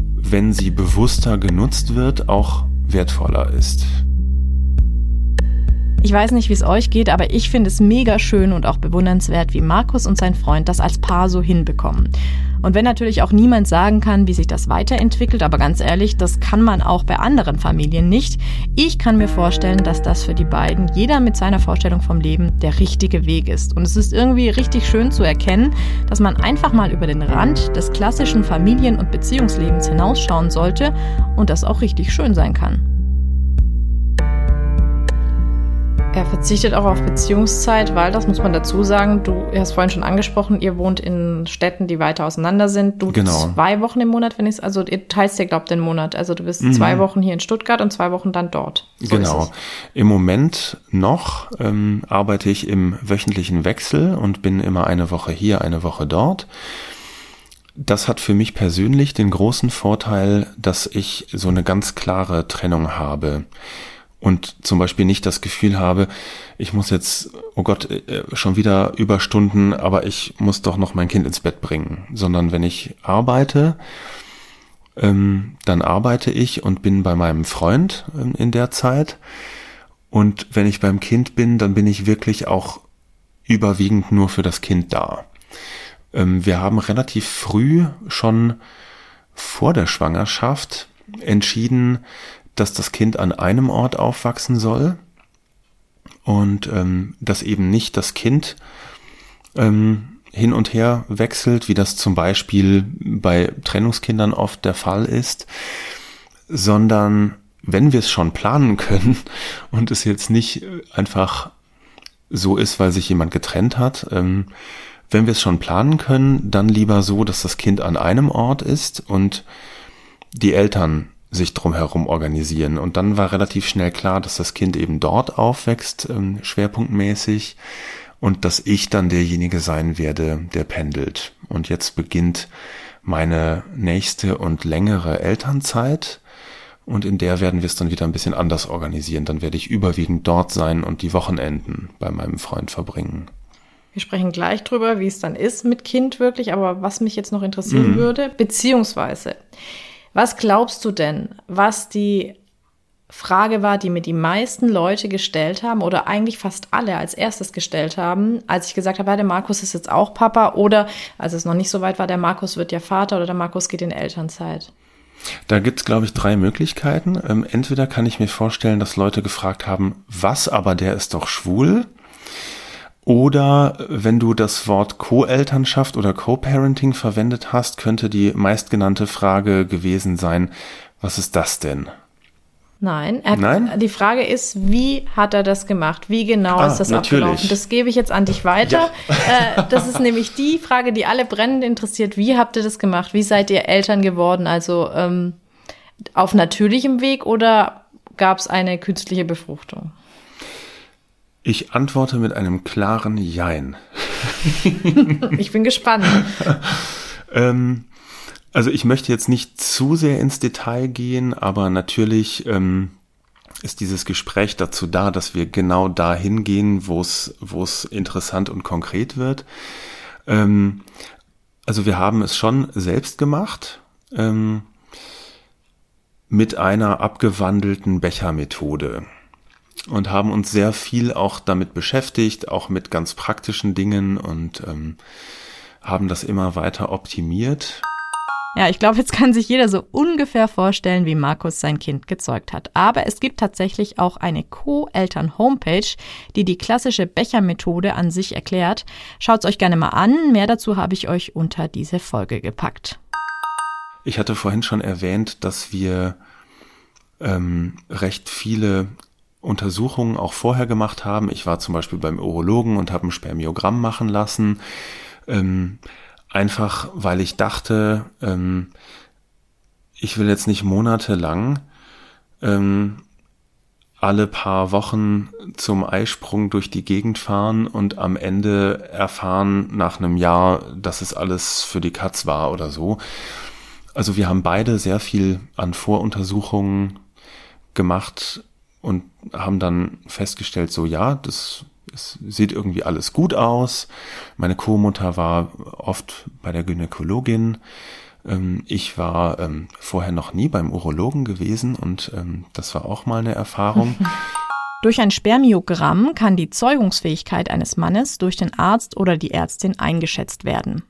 wenn sie bewusster genutzt wird, auch wertvoller ist. Ich weiß nicht, wie es euch geht, aber ich finde es mega schön und auch bewundernswert, wie Markus und sein Freund das als Paar so hinbekommen. Und wenn natürlich auch niemand sagen kann, wie sich das weiterentwickelt, aber ganz ehrlich, das kann man auch bei anderen Familien nicht. Ich kann mir vorstellen, dass das für die beiden, jeder mit seiner Vorstellung vom Leben, der richtige Weg ist. Und es ist irgendwie richtig schön zu erkennen, dass man einfach mal über den Rand des klassischen Familien- und Beziehungslebens hinausschauen sollte und das auch richtig schön sein kann. Er verzichtet auch auf Beziehungszeit, weil, das muss man dazu sagen, du hast vorhin schon angesprochen, ihr wohnt in Städten, die weiter auseinander sind. Du genau. zwei Wochen im Monat, wenn ich es, also ihr teilst dir, glaubt, den Monat. Also du bist mhm. zwei Wochen hier in Stuttgart und zwei Wochen dann dort. So genau. Im Moment noch ähm, arbeite ich im wöchentlichen Wechsel und bin immer eine Woche hier, eine Woche dort. Das hat für mich persönlich den großen Vorteil, dass ich so eine ganz klare Trennung habe und zum Beispiel nicht das Gefühl habe, ich muss jetzt, oh Gott, äh, schon wieder Überstunden, aber ich muss doch noch mein Kind ins Bett bringen, sondern wenn ich arbeite, ähm, dann arbeite ich und bin bei meinem Freund ähm, in der Zeit. Und wenn ich beim Kind bin, dann bin ich wirklich auch überwiegend nur für das Kind da. Ähm, wir haben relativ früh schon vor der Schwangerschaft entschieden, dass das Kind an einem Ort aufwachsen soll und ähm, dass eben nicht das Kind ähm, hin und her wechselt, wie das zum Beispiel bei Trennungskindern oft der Fall ist, sondern wenn wir es schon planen können und es jetzt nicht einfach so ist, weil sich jemand getrennt hat, ähm, wenn wir es schon planen können, dann lieber so, dass das Kind an einem Ort ist und die Eltern sich drumherum organisieren. Und dann war relativ schnell klar, dass das Kind eben dort aufwächst, ähm, schwerpunktmäßig, und dass ich dann derjenige sein werde, der pendelt. Und jetzt beginnt meine nächste und längere Elternzeit. Und in der werden wir es dann wieder ein bisschen anders organisieren. Dann werde ich überwiegend dort sein und die Wochenenden bei meinem Freund verbringen. Wir sprechen gleich drüber, wie es dann ist mit Kind wirklich. Aber was mich jetzt noch interessieren mhm. würde, beziehungsweise, was glaubst du denn, was die Frage war, die mir die meisten Leute gestellt haben oder eigentlich fast alle als erstes gestellt haben, als ich gesagt habe, der Markus ist jetzt auch Papa oder als es noch nicht so weit war, der Markus wird ja Vater oder der Markus geht in Elternzeit? Da gibt's glaube ich, drei Möglichkeiten. Ähm, entweder kann ich mir vorstellen, dass Leute gefragt haben, was, aber der ist doch schwul. Oder wenn du das Wort Co-Elternschaft oder Co-Parenting verwendet hast, könnte die meistgenannte Frage gewesen sein, was ist das denn? Nein, hat, Nein? die Frage ist, wie hat er das gemacht? Wie genau ah, ist das natürlich. abgelaufen? Das gebe ich jetzt an dich weiter. Ja. Äh, das ist nämlich die Frage, die alle brennend interessiert. Wie habt ihr das gemacht? Wie seid ihr Eltern geworden? Also ähm, auf natürlichem Weg oder gab es eine künstliche Befruchtung? Ich antworte mit einem klaren Jein. ich bin gespannt. ähm, also ich möchte jetzt nicht zu sehr ins Detail gehen, aber natürlich ähm, ist dieses Gespräch dazu da, dass wir genau dahin gehen, wo es wo es interessant und konkret wird. Ähm, also wir haben es schon selbst gemacht ähm, mit einer abgewandelten Bechermethode. Und haben uns sehr viel auch damit beschäftigt, auch mit ganz praktischen Dingen und ähm, haben das immer weiter optimiert. Ja, ich glaube, jetzt kann sich jeder so ungefähr vorstellen, wie Markus sein Kind gezeugt hat. Aber es gibt tatsächlich auch eine Co-Eltern-Homepage, die die klassische Bechermethode an sich erklärt. Schaut's euch gerne mal an. Mehr dazu habe ich euch unter diese Folge gepackt. Ich hatte vorhin schon erwähnt, dass wir ähm, recht viele Untersuchungen auch vorher gemacht haben. Ich war zum Beispiel beim Urologen und habe ein Spermiogramm machen lassen. Ähm, Einfach weil ich dachte, ähm, ich will jetzt nicht monatelang ähm, alle paar Wochen zum Eisprung durch die Gegend fahren und am Ende erfahren nach einem Jahr, dass es alles für die Katz war oder so. Also wir haben beide sehr viel an Voruntersuchungen gemacht und haben dann festgestellt, so ja, das es sieht irgendwie alles gut aus. Meine Co-Mutter war oft bei der Gynäkologin. Ähm, ich war ähm, vorher noch nie beim Urologen gewesen und ähm, das war auch mal eine Erfahrung. Durch ein Spermiogramm kann die Zeugungsfähigkeit eines Mannes durch den Arzt oder die Ärztin eingeschätzt werden.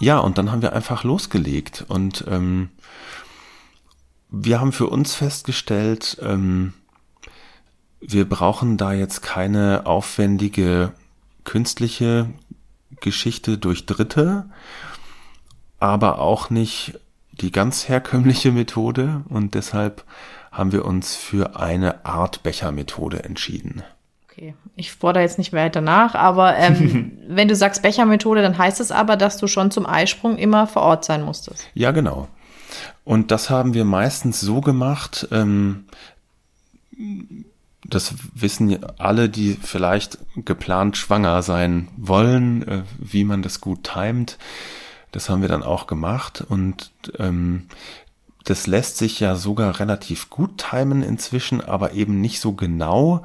Ja, und dann haben wir einfach losgelegt und ähm, wir haben für uns festgestellt, ähm, wir brauchen da jetzt keine aufwendige künstliche Geschichte durch Dritte, aber auch nicht die ganz herkömmliche Methode und deshalb haben wir uns für eine Art Bechermethode entschieden. Okay, ich fordere jetzt nicht weiter nach, aber ähm, wenn du sagst Bechermethode, dann heißt es aber, dass du schon zum Eisprung immer vor Ort sein musstest. Ja, genau. Und das haben wir meistens so gemacht, ähm, das wissen alle, die vielleicht geplant schwanger sein wollen, äh, wie man das gut timet. Das haben wir dann auch gemacht und ähm, das lässt sich ja sogar relativ gut timen inzwischen, aber eben nicht so genau.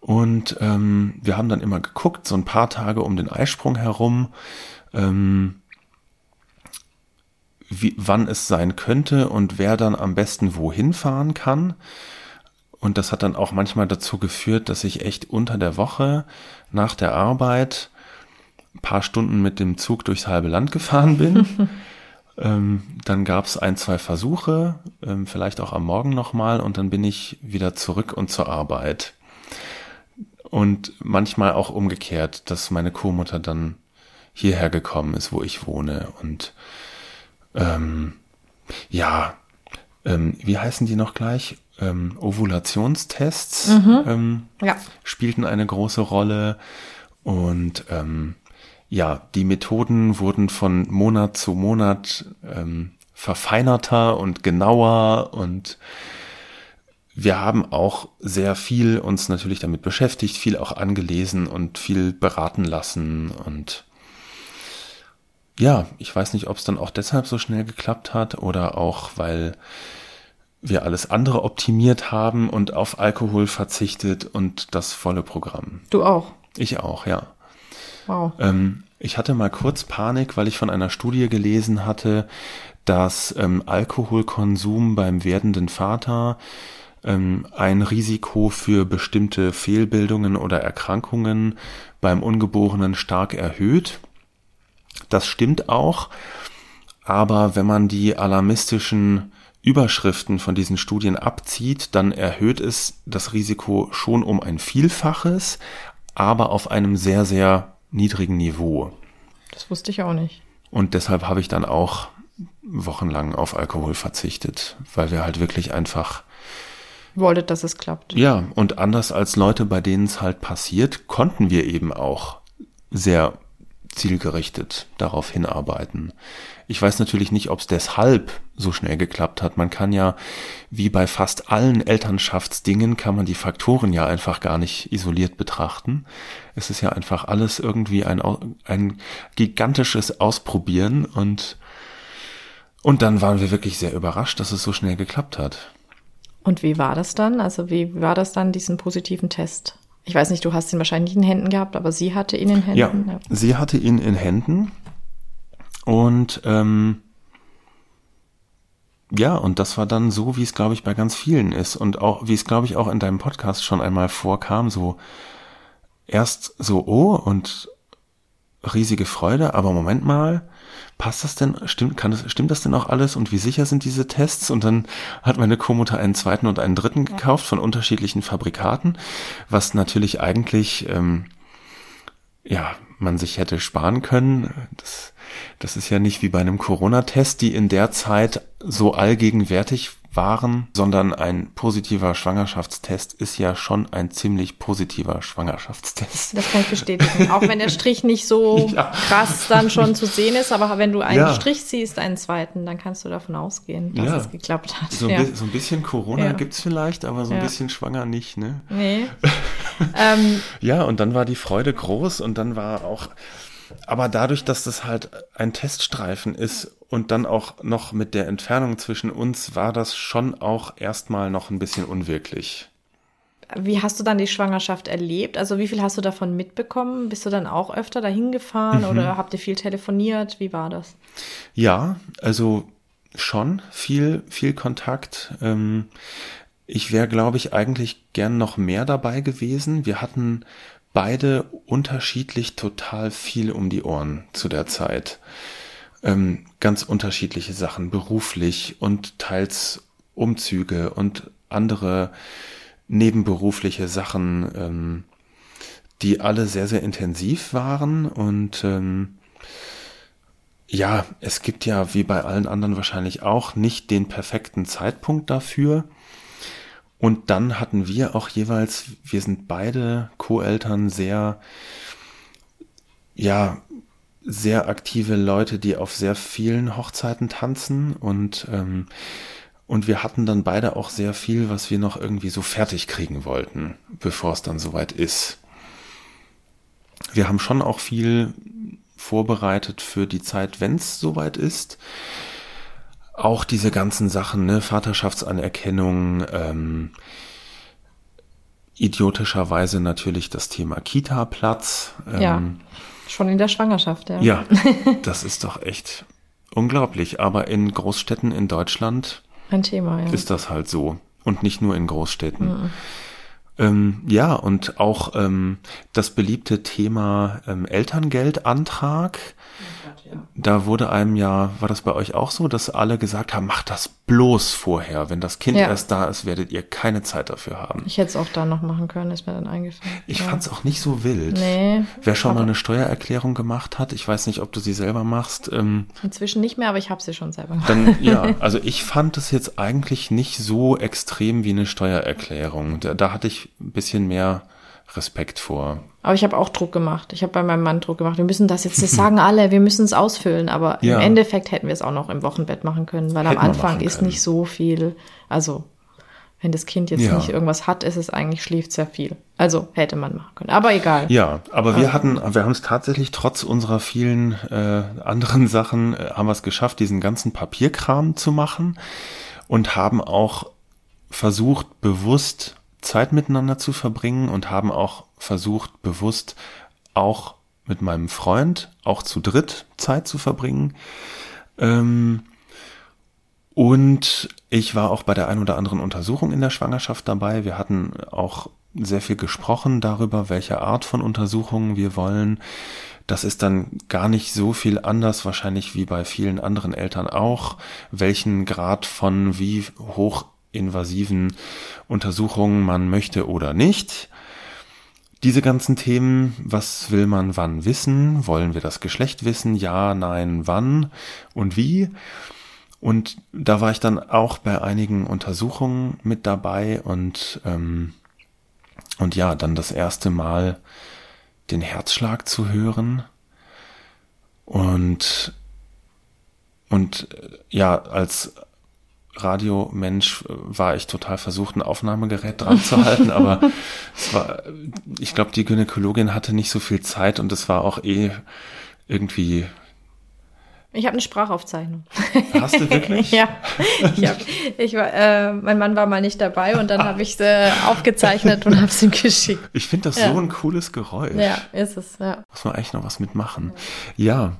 Und ähm, wir haben dann immer geguckt, so ein paar Tage um den Eisprung herum, ähm, wie, wann es sein könnte und wer dann am besten wohin fahren kann. Und das hat dann auch manchmal dazu geführt, dass ich echt unter der Woche nach der Arbeit ein paar Stunden mit dem Zug durchs halbe Land gefahren bin. ähm, dann gab es ein, zwei Versuche, ähm, vielleicht auch am Morgen nochmal, und dann bin ich wieder zurück und zur Arbeit. Und manchmal auch umgekehrt, dass meine Co-Mutter dann hierher gekommen ist, wo ich wohne. Und ähm, ja, ähm, wie heißen die noch gleich? Ähm, Ovulationstests mhm. ähm, ja. spielten eine große Rolle und ähm, ja, die Methoden wurden von Monat zu Monat ähm, verfeinerter und genauer und wir haben auch sehr viel uns natürlich damit beschäftigt, viel auch angelesen und viel beraten lassen und ja, ich weiß nicht, ob es dann auch deshalb so schnell geklappt hat oder auch, weil wir alles andere optimiert haben und auf Alkohol verzichtet und das volle Programm. Du auch? Ich auch, ja. Wow. Ähm, ich hatte mal kurz Panik, weil ich von einer Studie gelesen hatte, dass ähm, Alkoholkonsum beim werdenden Vater ähm, ein Risiko für bestimmte Fehlbildungen oder Erkrankungen beim Ungeborenen stark erhöht. Das stimmt auch, aber wenn man die alarmistischen Überschriften von diesen Studien abzieht, dann erhöht es das Risiko schon um ein Vielfaches, aber auf einem sehr, sehr niedrigen Niveau. Das wusste ich auch nicht. Und deshalb habe ich dann auch wochenlang auf Alkohol verzichtet, weil wir halt wirklich einfach wolltet, dass es klappt. Ja, und anders als Leute, bei denen es halt passiert, konnten wir eben auch sehr zielgerichtet darauf hinarbeiten. Ich weiß natürlich nicht, ob es deshalb so schnell geklappt hat. Man kann ja, wie bei fast allen Elternschaftsdingen, kann man die Faktoren ja einfach gar nicht isoliert betrachten. Es ist ja einfach alles irgendwie ein, ein gigantisches Ausprobieren und, und dann waren wir wirklich sehr überrascht, dass es so schnell geklappt hat. Und wie war das dann? Also wie war das dann, diesen positiven Test? Ich weiß nicht, du hast ihn wahrscheinlich in Händen gehabt, aber sie hatte ihn in Händen. Ja, ja. sie hatte ihn in Händen und ähm, ja, und das war dann so, wie es, glaube ich, bei ganz vielen ist. Und auch, wie es, glaube ich, auch in deinem Podcast schon einmal vorkam, so erst so, oh, und riesige Freude, aber Moment mal, passt das denn, stimmt, kann das, stimmt das denn auch alles? Und wie sicher sind diese Tests? Und dann hat meine Co-Mutter einen zweiten und einen dritten gekauft von unterschiedlichen Fabrikaten, was natürlich eigentlich, ähm, ja, man sich hätte sparen können. Das das ist ja nicht wie bei einem Corona-Test, die in der Zeit so allgegenwärtig waren, sondern ein positiver Schwangerschaftstest ist ja schon ein ziemlich positiver Schwangerschaftstest. Das kann ich bestätigen. Auch wenn der Strich nicht so ja. krass dann schon zu sehen ist, aber wenn du einen ja. Strich siehst, einen zweiten, dann kannst du davon ausgehen, dass ja. es geklappt hat. So ein, so ein bisschen Corona ja. gibt's vielleicht, aber so ein bisschen schwanger nicht, ne? Nee. ähm, ja, und dann war die Freude groß und dann war auch aber dadurch, dass das halt ein Teststreifen ist und dann auch noch mit der Entfernung zwischen uns, war das schon auch erstmal noch ein bisschen unwirklich. Wie hast du dann die Schwangerschaft erlebt? Also wie viel hast du davon mitbekommen? Bist du dann auch öfter dahin gefahren mhm. oder habt ihr viel telefoniert? Wie war das? Ja, also schon viel, viel Kontakt. Ähm, ich wäre, glaube ich, eigentlich gern noch mehr dabei gewesen. Wir hatten beide unterschiedlich total viel um die Ohren zu der Zeit. Ähm, ganz unterschiedliche Sachen, beruflich und teils Umzüge und andere nebenberufliche Sachen, ähm, die alle sehr, sehr intensiv waren und ähm, ja, es gibt ja wie bei allen anderen wahrscheinlich auch nicht den perfekten Zeitpunkt dafür. Und dann hatten wir auch jeweils, wir sind beide Co-Eltern sehr, ja, sehr aktive Leute, die auf sehr vielen Hochzeiten tanzen und ähm, und wir hatten dann beide auch sehr viel, was wir noch irgendwie so fertig kriegen wollten, bevor es dann soweit ist. Wir haben schon auch viel vorbereitet für die Zeit, wenn es soweit ist auch diese ganzen Sachen, ne, Vaterschaftsanerkennung, ähm, idiotischerweise natürlich das Thema Kita-Platz. Ähm, ja, schon in der Schwangerschaft, ja. Ja, das ist doch echt unglaublich. Aber in Großstädten in Deutschland ein Thema, ja. ist das halt so. Und nicht nur in Großstädten. Mhm. Ähm, ja, und auch ähm, das beliebte Thema ähm, Elterngeldantrag da wurde einem ja, war das bei euch auch so, dass alle gesagt haben, macht das bloß vorher. Wenn das Kind ja. erst da ist, werdet ihr keine Zeit dafür haben. Ich hätte es auch da noch machen können, ist mir dann eingefallen. Ich ja. fand es auch nicht so wild. Nee. Wer schon mal eine Steuererklärung gemacht hat, ich weiß nicht, ob du sie selber machst. Ähm, Inzwischen nicht mehr, aber ich habe sie schon selber gemacht. Dann, ja, also ich fand es jetzt eigentlich nicht so extrem wie eine Steuererklärung. Da, da hatte ich ein bisschen mehr Respekt vor. Aber ich habe auch Druck gemacht. Ich habe bei meinem Mann Druck gemacht. Wir müssen das jetzt, das sagen alle, wir müssen es ausfüllen. Aber ja. im Endeffekt hätten wir es auch noch im Wochenbett machen können, weil Hätten am Anfang ist nicht so viel. Also, wenn das Kind jetzt ja. nicht irgendwas hat, ist es eigentlich, schläft sehr viel. Also hätte man machen können. Aber egal. Ja, aber wir hatten, wir haben es tatsächlich trotz unserer vielen äh, anderen Sachen, äh, haben wir es geschafft, diesen ganzen Papierkram zu machen und haben auch versucht, bewusst Zeit miteinander zu verbringen und haben auch versucht, bewusst auch mit meinem Freund, auch zu dritt Zeit zu verbringen. Ähm, und ich war auch bei der ein oder anderen Untersuchung in der Schwangerschaft dabei. Wir hatten auch sehr viel gesprochen darüber, welche Art von Untersuchungen wir wollen. Das ist dann gar nicht so viel anders wahrscheinlich wie bei vielen anderen Eltern auch, welchen Grad von wie hoch invasiven Untersuchungen man möchte oder nicht. Diese ganzen Themen, was will man wann wissen? Wollen wir das Geschlecht wissen? Ja, nein, wann und wie? Und da war ich dann auch bei einigen Untersuchungen mit dabei und, ähm, und ja, dann das erste Mal den Herzschlag zu hören und, und ja, als Radiomensch äh, war ich total versucht, ein Aufnahmegerät dran zu halten, aber es war, ich glaube, die Gynäkologin hatte nicht so viel Zeit und es war auch eh irgendwie. Ich habe eine Sprachaufzeichnung. Hast du wirklich? ja. Ich hab, ich war, äh, mein Mann war mal nicht dabei und dann habe ich sie aufgezeichnet und habe es ihm geschickt. Ich finde das ja. so ein cooles Geräusch. Ja, ist es, ja. Muss man eigentlich noch was mitmachen. Ja.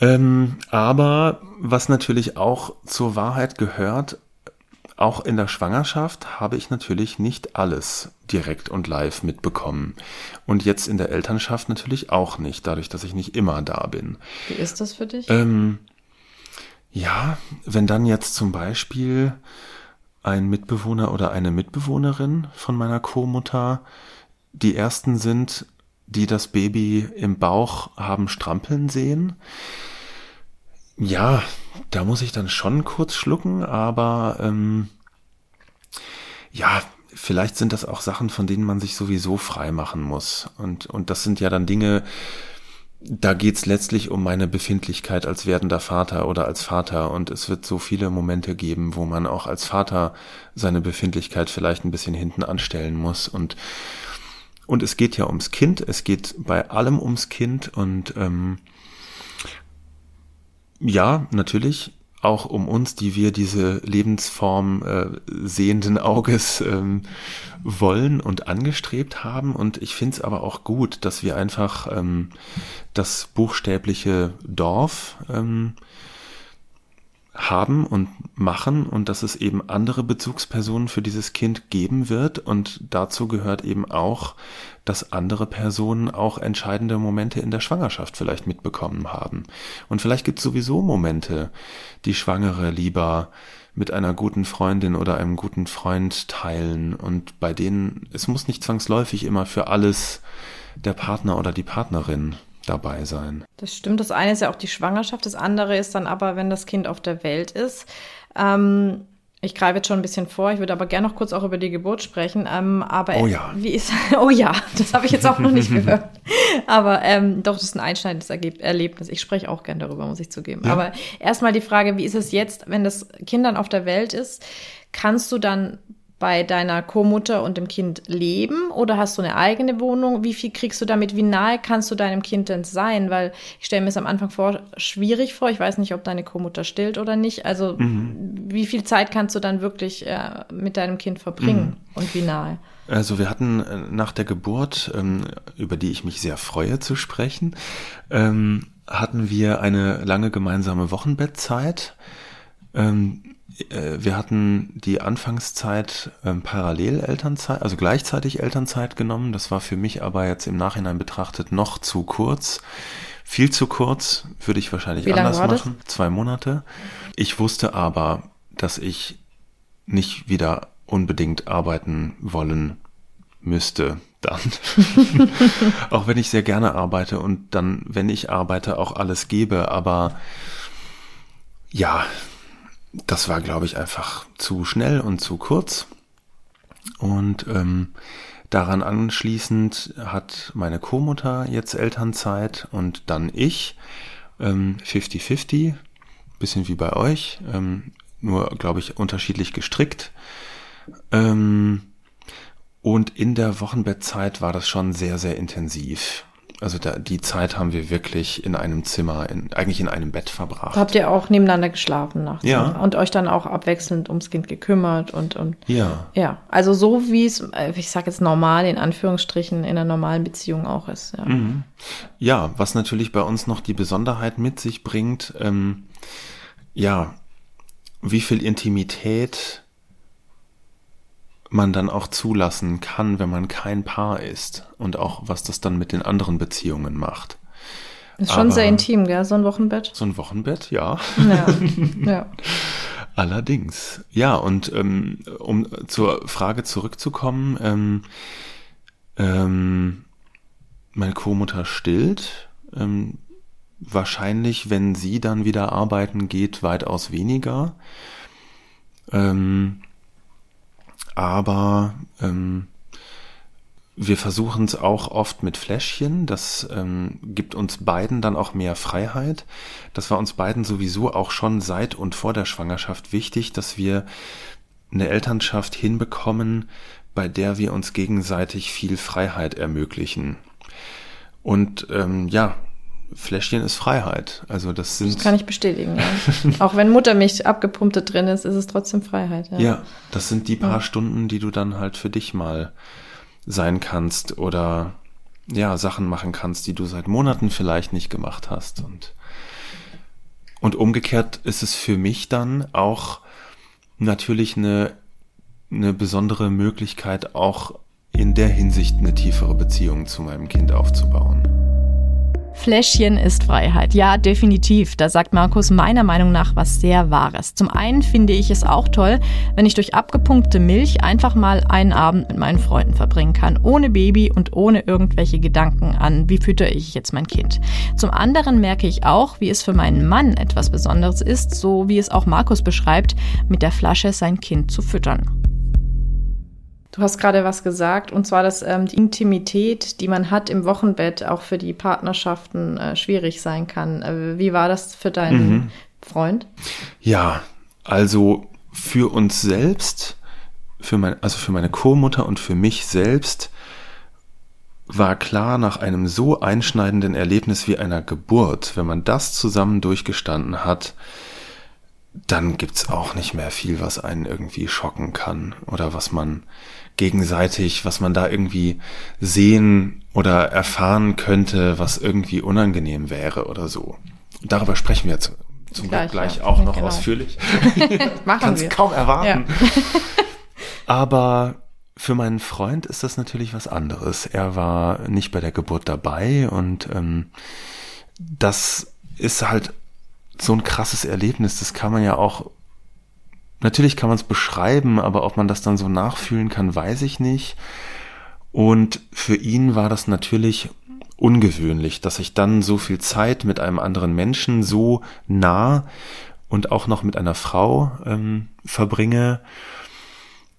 Ähm, aber was natürlich auch zur Wahrheit gehört, auch in der Schwangerschaft habe ich natürlich nicht alles direkt und live mitbekommen. Und jetzt in der Elternschaft natürlich auch nicht, dadurch, dass ich nicht immer da bin. Wie ist das für dich? Ähm, ja, wenn dann jetzt zum Beispiel ein Mitbewohner oder eine Mitbewohnerin von meiner Co-Mutter die ersten sind, die das Baby im Bauch haben strampeln sehen. Ja, da muss ich dann schon kurz schlucken, aber ähm, ja, vielleicht sind das auch Sachen, von denen man sich sowieso frei machen muss. Und, und das sind ja dann Dinge, da geht's letztlich um meine Befindlichkeit als werdender Vater oder als Vater. Und es wird so viele Momente geben, wo man auch als Vater seine Befindlichkeit vielleicht ein bisschen hinten anstellen muss. Und und es geht ja ums Kind, es geht bei allem ums Kind und ähm, ja, natürlich auch um uns, die wir diese Lebensform äh, sehenden Auges ähm, wollen und angestrebt haben. Und ich finde es aber auch gut, dass wir einfach ähm, das buchstäbliche Dorf ähm, haben und machen und dass es eben andere Bezugspersonen für dieses Kind geben wird und dazu gehört eben auch, dass andere Personen auch entscheidende Momente in der Schwangerschaft vielleicht mitbekommen haben. Und vielleicht gibt es sowieso Momente, die Schwangere lieber mit einer guten Freundin oder einem guten Freund teilen und bei denen, es muss nicht zwangsläufig immer für alles der Partner oder die Partnerin dabei sein. Das stimmt. Das eine ist ja auch die Schwangerschaft. Das andere ist dann aber, wenn das Kind auf der Welt ist. Ähm, ich greife jetzt schon ein bisschen vor, ich würde aber gerne noch kurz auch über die Geburt sprechen. Ähm, aber oh ja. Wie ist, oh ja, das habe ich jetzt auch noch nicht gehört. Aber ähm, doch, das ist ein einschneidendes Erlebnis. Ich spreche auch gerne darüber, muss ich zugeben. Ja. Aber erstmal die Frage, wie ist es jetzt, wenn das Kind dann auf der Welt ist? Kannst du dann bei deiner Co-Mutter und dem Kind leben oder hast du eine eigene Wohnung? Wie viel kriegst du damit? Wie nahe kannst du deinem Kind denn sein? Weil ich stelle mir es am Anfang vor, schwierig vor. Ich weiß nicht, ob deine Co-Mutter stillt oder nicht. Also mhm. wie viel Zeit kannst du dann wirklich äh, mit deinem Kind verbringen mhm. und wie nahe? Also wir hatten äh, nach der Geburt, ähm, über die ich mich sehr freue zu sprechen, ähm, hatten wir eine lange gemeinsame Wochenbettzeit. Ähm, äh, wir hatten die Anfangszeit ähm, parallel Elternzeit, also gleichzeitig Elternzeit genommen. Das war für mich aber jetzt im Nachhinein betrachtet noch zu kurz. Viel zu kurz, würde ich wahrscheinlich Wie anders machen. Das? Zwei Monate. Ich wusste aber, dass ich nicht wieder unbedingt arbeiten wollen müsste dann. auch wenn ich sehr gerne arbeite und dann, wenn ich arbeite, auch alles gebe, aber ja, das war, glaube ich, einfach zu schnell und zu kurz. Und ähm, daran anschließend hat meine Co-Mutter jetzt Elternzeit und dann ich. 50-50, ähm, bisschen wie bei euch, ähm, nur, glaube ich, unterschiedlich gestrickt. Ähm, und in der Wochenbettzeit war das schon sehr, sehr intensiv. Also da, die Zeit haben wir wirklich in einem Zimmer, in, eigentlich in einem Bett verbracht. Habt ihr auch nebeneinander geschlafen nachts? Ja. Und euch dann auch abwechselnd ums Kind gekümmert und, und ja. Ja. Also so wie es, äh, ich sage jetzt normal, in Anführungsstrichen, in einer normalen Beziehung auch ist. Ja, mhm. ja was natürlich bei uns noch die Besonderheit mit sich bringt, ähm, ja, wie viel Intimität man dann auch zulassen kann, wenn man kein Paar ist und auch was das dann mit den anderen Beziehungen macht. Ist schon Aber sehr intim, gell, so ein Wochenbett? So ein Wochenbett, ja. Ja. ja. Allerdings. Ja, und ähm, um zur Frage zurückzukommen, ähm, ähm, meine Co-Mutter stillt. Ähm, wahrscheinlich, wenn sie dann wieder arbeiten geht, weitaus weniger. Ähm, aber ähm, wir versuchen es auch oft mit Fläschchen. Das ähm, gibt uns beiden dann auch mehr Freiheit. Das war uns beiden sowieso auch schon seit und vor der Schwangerschaft wichtig, dass wir eine Elternschaft hinbekommen, bei der wir uns gegenseitig viel Freiheit ermöglichen. Und ähm, ja, Fläschchen ist Freiheit. Also das sind. Das kann ich bestätigen. Ja. Auch wenn Muttermilch abgepumpte drin ist, ist es trotzdem Freiheit. Ja, ja das sind die paar ja. Stunden, die du dann halt für dich mal sein kannst oder ja Sachen machen kannst, die du seit Monaten vielleicht nicht gemacht hast. Und Und umgekehrt ist es für mich dann auch natürlich eine, eine besondere Möglichkeit, auch in der Hinsicht eine tiefere Beziehung zu meinem Kind aufzubauen. Fläschchen ist Freiheit. Ja, definitiv. Da sagt Markus meiner Meinung nach was sehr Wahres. Zum einen finde ich es auch toll, wenn ich durch abgepumpte Milch einfach mal einen Abend mit meinen Freunden verbringen kann. Ohne Baby und ohne irgendwelche Gedanken an, wie fütter ich jetzt mein Kind. Zum anderen merke ich auch, wie es für meinen Mann etwas Besonderes ist, so wie es auch Markus beschreibt, mit der Flasche sein Kind zu füttern. Du hast gerade was gesagt, und zwar, dass ähm, die Intimität, die man hat im Wochenbett, auch für die Partnerschaften äh, schwierig sein kann. Äh, wie war das für deinen mhm. Freund? Ja, also für uns selbst, für mein, also für meine Co-Mutter und für mich selbst war klar nach einem so einschneidenden Erlebnis wie einer Geburt, wenn man das zusammen durchgestanden hat, dann gibt's auch nicht mehr viel, was einen irgendwie schocken kann oder was man gegenseitig, was man da irgendwie sehen oder erfahren könnte, was irgendwie unangenehm wäre oder so. Darüber sprechen wir zum, zum gleich, Glück gleich ja. auch noch genau. ausführlich. Machen Kann's wir. kaum erwarten. Ja. Aber für meinen Freund ist das natürlich was anderes. Er war nicht bei der Geburt dabei und ähm, das ist halt so ein krasses Erlebnis. Das kann man ja auch Natürlich kann man es beschreiben, aber ob man das dann so nachfühlen kann, weiß ich nicht. Und für ihn war das natürlich ungewöhnlich, dass ich dann so viel Zeit mit einem anderen Menschen so nah und auch noch mit einer Frau ähm, verbringe.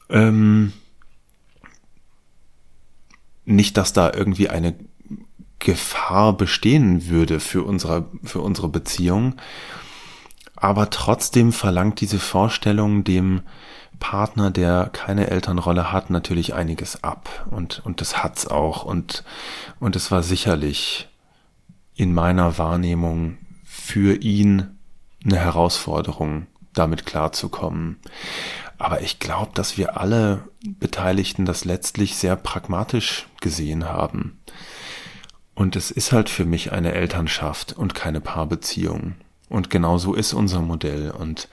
Ähm, nicht, dass da irgendwie eine Gefahr bestehen würde für unsere, für unsere Beziehung aber trotzdem verlangt diese Vorstellung dem Partner, der keine Elternrolle hat, natürlich einiges ab. Und, und das hat's auch. Und, und es war sicherlich in meiner Wahrnehmung für ihn eine Herausforderung, damit klarzukommen. Aber ich glaube, dass wir alle Beteiligten das letztlich sehr pragmatisch gesehen haben. Und es ist halt für mich eine Elternschaft und keine Paarbeziehung. Und genau so ist unser Modell. Und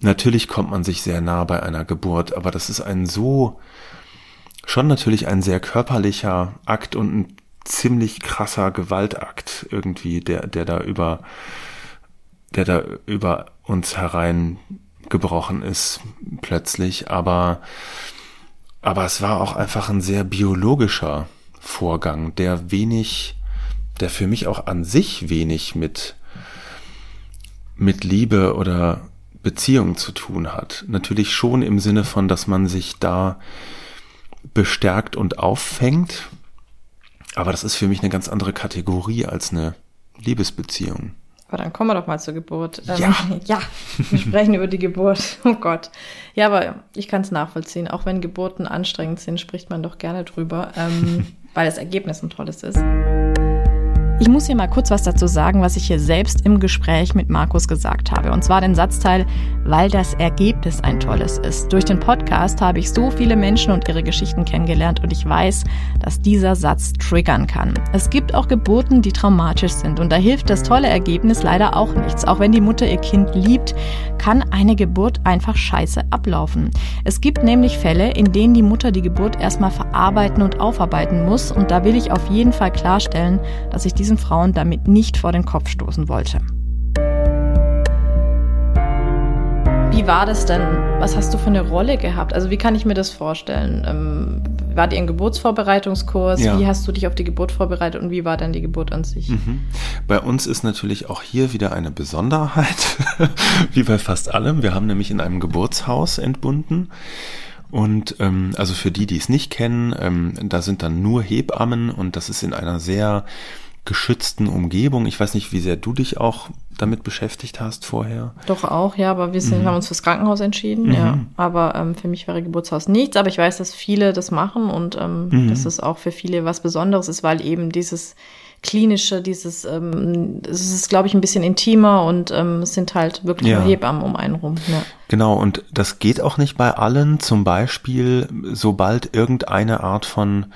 natürlich kommt man sich sehr nah bei einer Geburt, aber das ist ein so, schon natürlich ein sehr körperlicher Akt und ein ziemlich krasser Gewaltakt irgendwie, der, der da über, der da über uns hereingebrochen ist plötzlich, aber, aber es war auch einfach ein sehr biologischer Vorgang, der wenig, der für mich auch an sich wenig mit mit Liebe oder Beziehung zu tun hat. Natürlich schon im Sinne von, dass man sich da bestärkt und auffängt. Aber das ist für mich eine ganz andere Kategorie als eine Liebesbeziehung. Aber dann kommen wir doch mal zur Geburt. Ähm, ja. ja, wir sprechen über die Geburt. Oh Gott. Ja, aber ich kann es nachvollziehen. Auch wenn Geburten anstrengend sind, spricht man doch gerne drüber, ähm, weil das Ergebnis ein tolles ist. Ich muss hier mal kurz was dazu sagen, was ich hier selbst im Gespräch mit Markus gesagt habe. Und zwar den Satzteil, weil das Ergebnis ein tolles ist. Durch den Podcast habe ich so viele Menschen und ihre Geschichten kennengelernt und ich weiß, dass dieser Satz triggern kann. Es gibt auch Geburten, die traumatisch sind und da hilft das tolle Ergebnis leider auch nichts. Auch wenn die Mutter ihr Kind liebt, kann eine Geburt einfach scheiße ablaufen. Es gibt nämlich Fälle, in denen die Mutter die Geburt erstmal verarbeiten und aufarbeiten muss und da will ich auf jeden Fall klarstellen, dass ich diesen diesen Frauen damit nicht vor den Kopf stoßen wollte. Wie war das denn? Was hast du für eine Rolle gehabt? Also wie kann ich mir das vorstellen? Ähm, war dir ein Geburtsvorbereitungskurs? Ja. Wie hast du dich auf die Geburt vorbereitet und wie war dann die Geburt an sich? Mhm. Bei uns ist natürlich auch hier wieder eine Besonderheit, wie bei fast allem. Wir haben nämlich in einem Geburtshaus entbunden. Und ähm, also für die, die es nicht kennen, ähm, da sind dann nur Hebammen und das ist in einer sehr geschützten Umgebung. Ich weiß nicht, wie sehr du dich auch damit beschäftigt hast vorher. Doch auch, ja, aber wir sind, mhm. haben uns fürs Krankenhaus entschieden, mhm. ja. Aber ähm, für mich wäre Geburtshaus nichts, aber ich weiß, dass viele das machen und ähm, mhm. dass es auch für viele was Besonderes ist, weil eben dieses klinische, dieses, ähm, es ist, glaube ich, ein bisschen intimer und ähm, es sind halt wirklich ja. nur Hebammen um einen rum. Ja. Genau, und das geht auch nicht bei allen. Zum Beispiel, sobald irgendeine Art von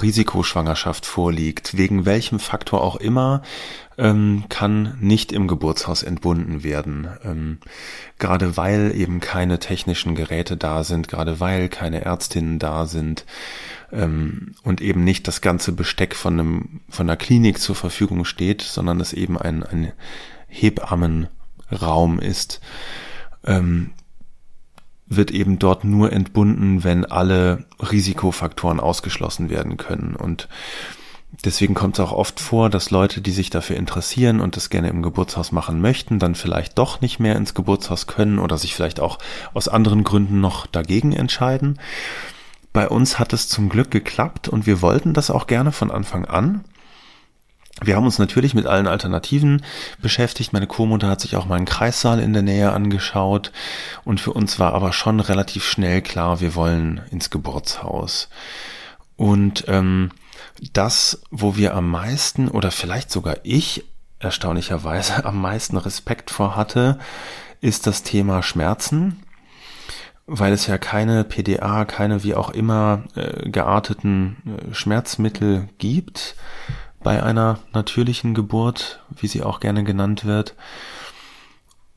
Risikoschwangerschaft vorliegt, wegen welchem Faktor auch immer, ähm, kann nicht im Geburtshaus entbunden werden. Ähm, gerade weil eben keine technischen Geräte da sind, gerade weil keine Ärztinnen da sind ähm, und eben nicht das ganze Besteck von einem von einer Klinik zur Verfügung steht, sondern es eben ein, ein Hebammenraum ist, ähm, wird eben dort nur entbunden, wenn alle Risikofaktoren ausgeschlossen werden können. Und deswegen kommt es auch oft vor, dass Leute, die sich dafür interessieren und das gerne im Geburtshaus machen möchten, dann vielleicht doch nicht mehr ins Geburtshaus können oder sich vielleicht auch aus anderen Gründen noch dagegen entscheiden. Bei uns hat es zum Glück geklappt und wir wollten das auch gerne von Anfang an. Wir haben uns natürlich mit allen Alternativen beschäftigt. Meine Co-Mutter hat sich auch mal einen Kreissaal in der Nähe angeschaut. Und für uns war aber schon relativ schnell klar, wir wollen ins Geburtshaus. Und ähm, das, wo wir am meisten oder vielleicht sogar ich erstaunlicherweise am meisten Respekt vor hatte, ist das Thema Schmerzen, weil es ja keine PDA, keine wie auch immer äh, gearteten äh, Schmerzmittel gibt bei einer natürlichen Geburt, wie sie auch gerne genannt wird.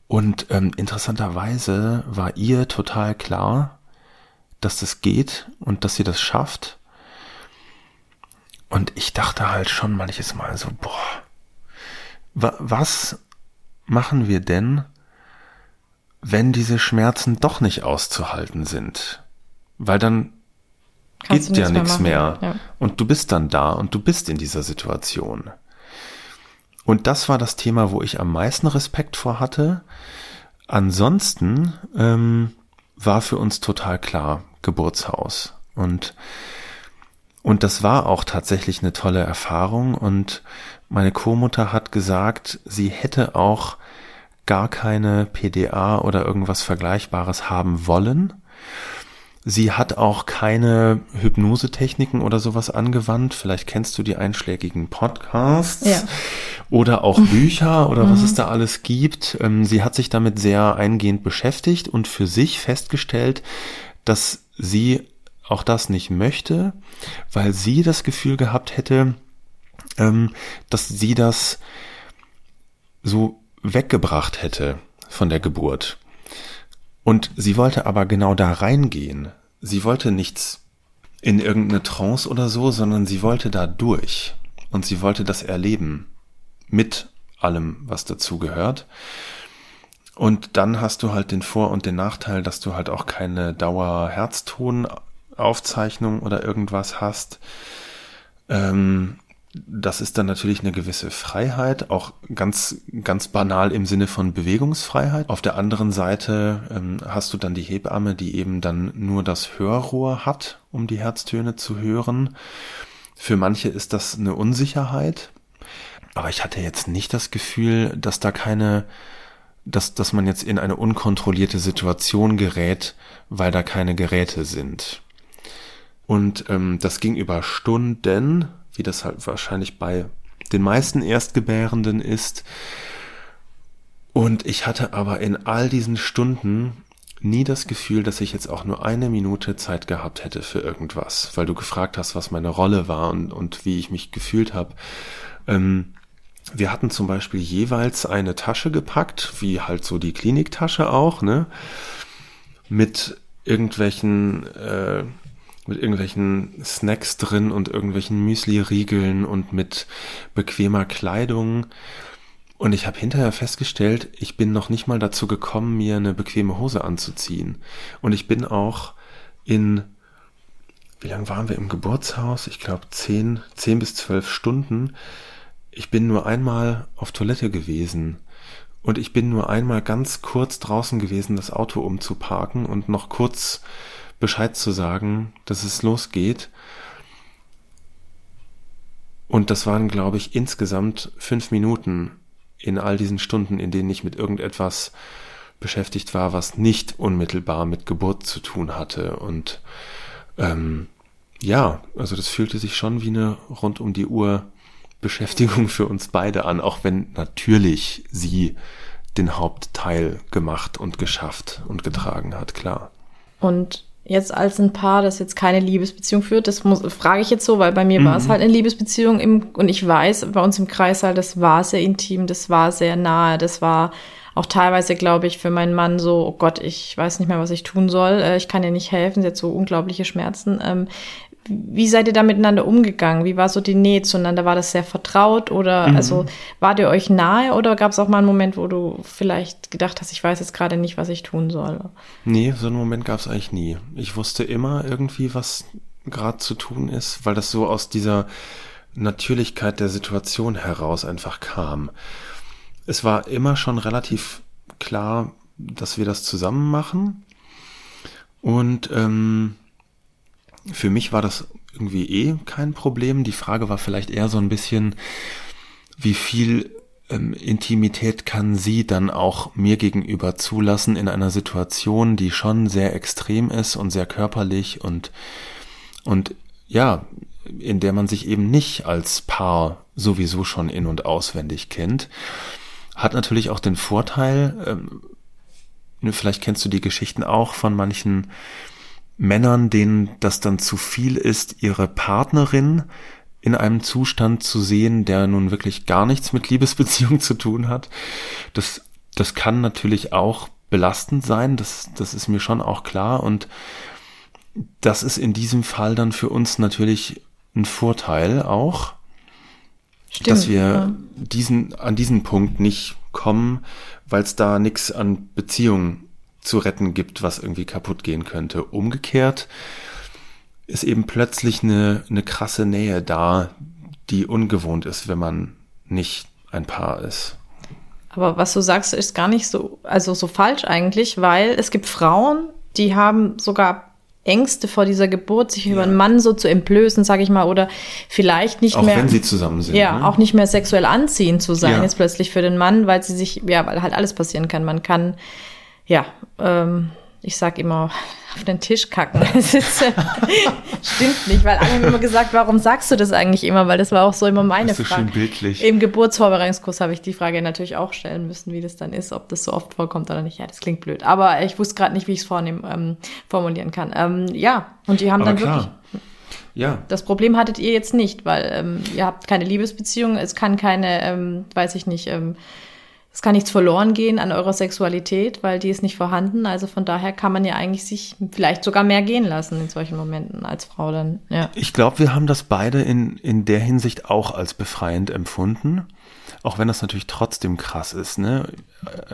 Und ähm, interessanterweise war ihr total klar, dass das geht und dass sie das schafft. Und ich dachte halt schon manches Mal so, boah, wa was machen wir denn, wenn diese Schmerzen doch nicht auszuhalten sind? Weil dann Kannst geht ja nichts mehr. mehr. Ja. Und du bist dann da und du bist in dieser Situation. Und das war das Thema, wo ich am meisten Respekt vor hatte. Ansonsten ähm, war für uns total klar Geburtshaus. Und, und das war auch tatsächlich eine tolle Erfahrung. Und meine Co-Mutter hat gesagt, sie hätte auch gar keine PDA oder irgendwas Vergleichbares haben wollen Sie hat auch keine Hypnosetechniken oder sowas angewandt. Vielleicht kennst du die einschlägigen Podcasts ja. oder auch Bücher oder was es mhm. da alles gibt. Ähm, sie hat sich damit sehr eingehend beschäftigt und für sich festgestellt, dass sie auch das nicht möchte, weil sie das Gefühl gehabt hätte, ähm, dass sie das so weggebracht hätte von der Geburt. Und sie wollte aber genau da reingehen. Sie wollte nichts in irgendeine Trance oder so, sondern sie wollte da durch. Und sie wollte das erleben. Mit allem, was dazu gehört. Und dann hast du halt den Vor- und den Nachteil, dass du halt auch keine Dauer-Herzton-Aufzeichnung oder irgendwas hast. Ähm, das ist dann natürlich eine gewisse Freiheit, auch ganz, ganz banal im Sinne von Bewegungsfreiheit. Auf der anderen Seite ähm, hast du dann die Hebamme, die eben dann nur das Hörrohr hat, um die Herztöne zu hören. Für manche ist das eine Unsicherheit. Aber ich hatte jetzt nicht das Gefühl, dass da keine, dass, dass man jetzt in eine unkontrollierte Situation gerät, weil da keine Geräte sind. Und ähm, das ging über Stunden wie das halt wahrscheinlich bei den meisten Erstgebärenden ist. Und ich hatte aber in all diesen Stunden nie das Gefühl, dass ich jetzt auch nur eine Minute Zeit gehabt hätte für irgendwas, weil du gefragt hast, was meine Rolle war und, und wie ich mich gefühlt habe. Ähm, wir hatten zum Beispiel jeweils eine Tasche gepackt, wie halt so die Kliniktasche auch, ne? Mit irgendwelchen äh, mit irgendwelchen Snacks drin und irgendwelchen Müsli-Riegeln und mit bequemer Kleidung. Und ich habe hinterher festgestellt, ich bin noch nicht mal dazu gekommen, mir eine bequeme Hose anzuziehen. Und ich bin auch in, wie lange waren wir im Geburtshaus? Ich glaube zehn, zehn bis zwölf Stunden. Ich bin nur einmal auf Toilette gewesen. Und ich bin nur einmal ganz kurz draußen gewesen, das Auto umzuparken und noch kurz Bescheid zu sagen, dass es losgeht. Und das waren, glaube ich, insgesamt fünf Minuten in all diesen Stunden, in denen ich mit irgendetwas beschäftigt war, was nicht unmittelbar mit Geburt zu tun hatte. Und ähm, ja, also das fühlte sich schon wie eine rund um die Uhr Beschäftigung für uns beide an, auch wenn natürlich sie den Hauptteil gemacht und geschafft und getragen hat, klar. Und jetzt als ein Paar, das jetzt keine Liebesbeziehung führt, das muss, frage ich jetzt so, weil bei mir mhm. war es halt eine Liebesbeziehung im, und ich weiß, bei uns im Kreis halt, das war sehr intim, das war sehr nahe, das war auch teilweise, glaube ich, für meinen Mann so, oh Gott, ich weiß nicht mehr, was ich tun soll, äh, ich kann ihr nicht helfen, sie hat so unglaubliche Schmerzen. Wie seid ihr da miteinander umgegangen? Wie war so die Nähe zueinander? War das sehr vertraut oder mhm. also wart ihr euch nahe oder gab es auch mal einen Moment, wo du vielleicht gedacht hast, ich weiß jetzt gerade nicht, was ich tun soll? Nee, so einen Moment gab es eigentlich nie. Ich wusste immer irgendwie, was gerade zu tun ist, weil das so aus dieser Natürlichkeit der Situation heraus einfach kam. Es war immer schon relativ klar, dass wir das zusammen machen und ähm, für mich war das irgendwie eh kein Problem. Die Frage war vielleicht eher so ein bisschen, wie viel ähm, Intimität kann sie dann auch mir gegenüber zulassen in einer Situation, die schon sehr extrem ist und sehr körperlich und, und ja, in der man sich eben nicht als Paar sowieso schon in und auswendig kennt. Hat natürlich auch den Vorteil, ähm, ne, vielleicht kennst du die Geschichten auch von manchen Männern, denen das dann zu viel ist, ihre Partnerin in einem Zustand zu sehen, der nun wirklich gar nichts mit Liebesbeziehung zu tun hat. Das, das kann natürlich auch belastend sein, das, das ist mir schon auch klar und das ist in diesem Fall dann für uns natürlich ein Vorteil auch, Stimmt, dass wir ja. diesen, an diesen Punkt nicht kommen, weil es da nichts an Beziehungen zu retten gibt, was irgendwie kaputt gehen könnte. Umgekehrt ist eben plötzlich eine, eine krasse Nähe da, die ungewohnt ist, wenn man nicht ein Paar ist. Aber was du sagst, ist gar nicht so, also so falsch eigentlich, weil es gibt Frauen, die haben sogar Ängste vor dieser Geburt, sich ja. über einen Mann so zu entblößen, sage ich mal, oder vielleicht nicht auch mehr. Auch wenn sie zusammen sind. Ja, ne? auch nicht mehr sexuell anziehend zu sein, ja. jetzt plötzlich für den Mann, weil sie sich, ja, weil halt alles passieren kann. Man kann ja, ähm, ich sag immer, auf den Tisch kacken. Das ist, äh, stimmt nicht, weil alle haben immer gesagt, warum sagst du das eigentlich immer? Weil das war auch so immer meine das ist Frage. Schön bildlich. Im Geburtsvorbereitungskurs habe ich die Frage natürlich auch stellen müssen, wie das dann ist, ob das so oft vorkommt oder nicht. Ja, das klingt blöd. Aber ich wusste gerade nicht, wie ich es vornehm ähm, formulieren kann. Ähm, ja, und die haben Aber dann klar. wirklich. Ja. Das Problem hattet ihr jetzt nicht, weil ähm, ihr habt keine Liebesbeziehung, es kann keine, ähm, weiß ich nicht, ähm, es kann nichts verloren gehen an eurer Sexualität, weil die ist nicht vorhanden. Also von daher kann man ja eigentlich sich vielleicht sogar mehr gehen lassen in solchen Momenten als Frau dann. Ja. Ich glaube, wir haben das beide in, in der Hinsicht auch als befreiend empfunden. Auch wenn das natürlich trotzdem krass ist. Ne?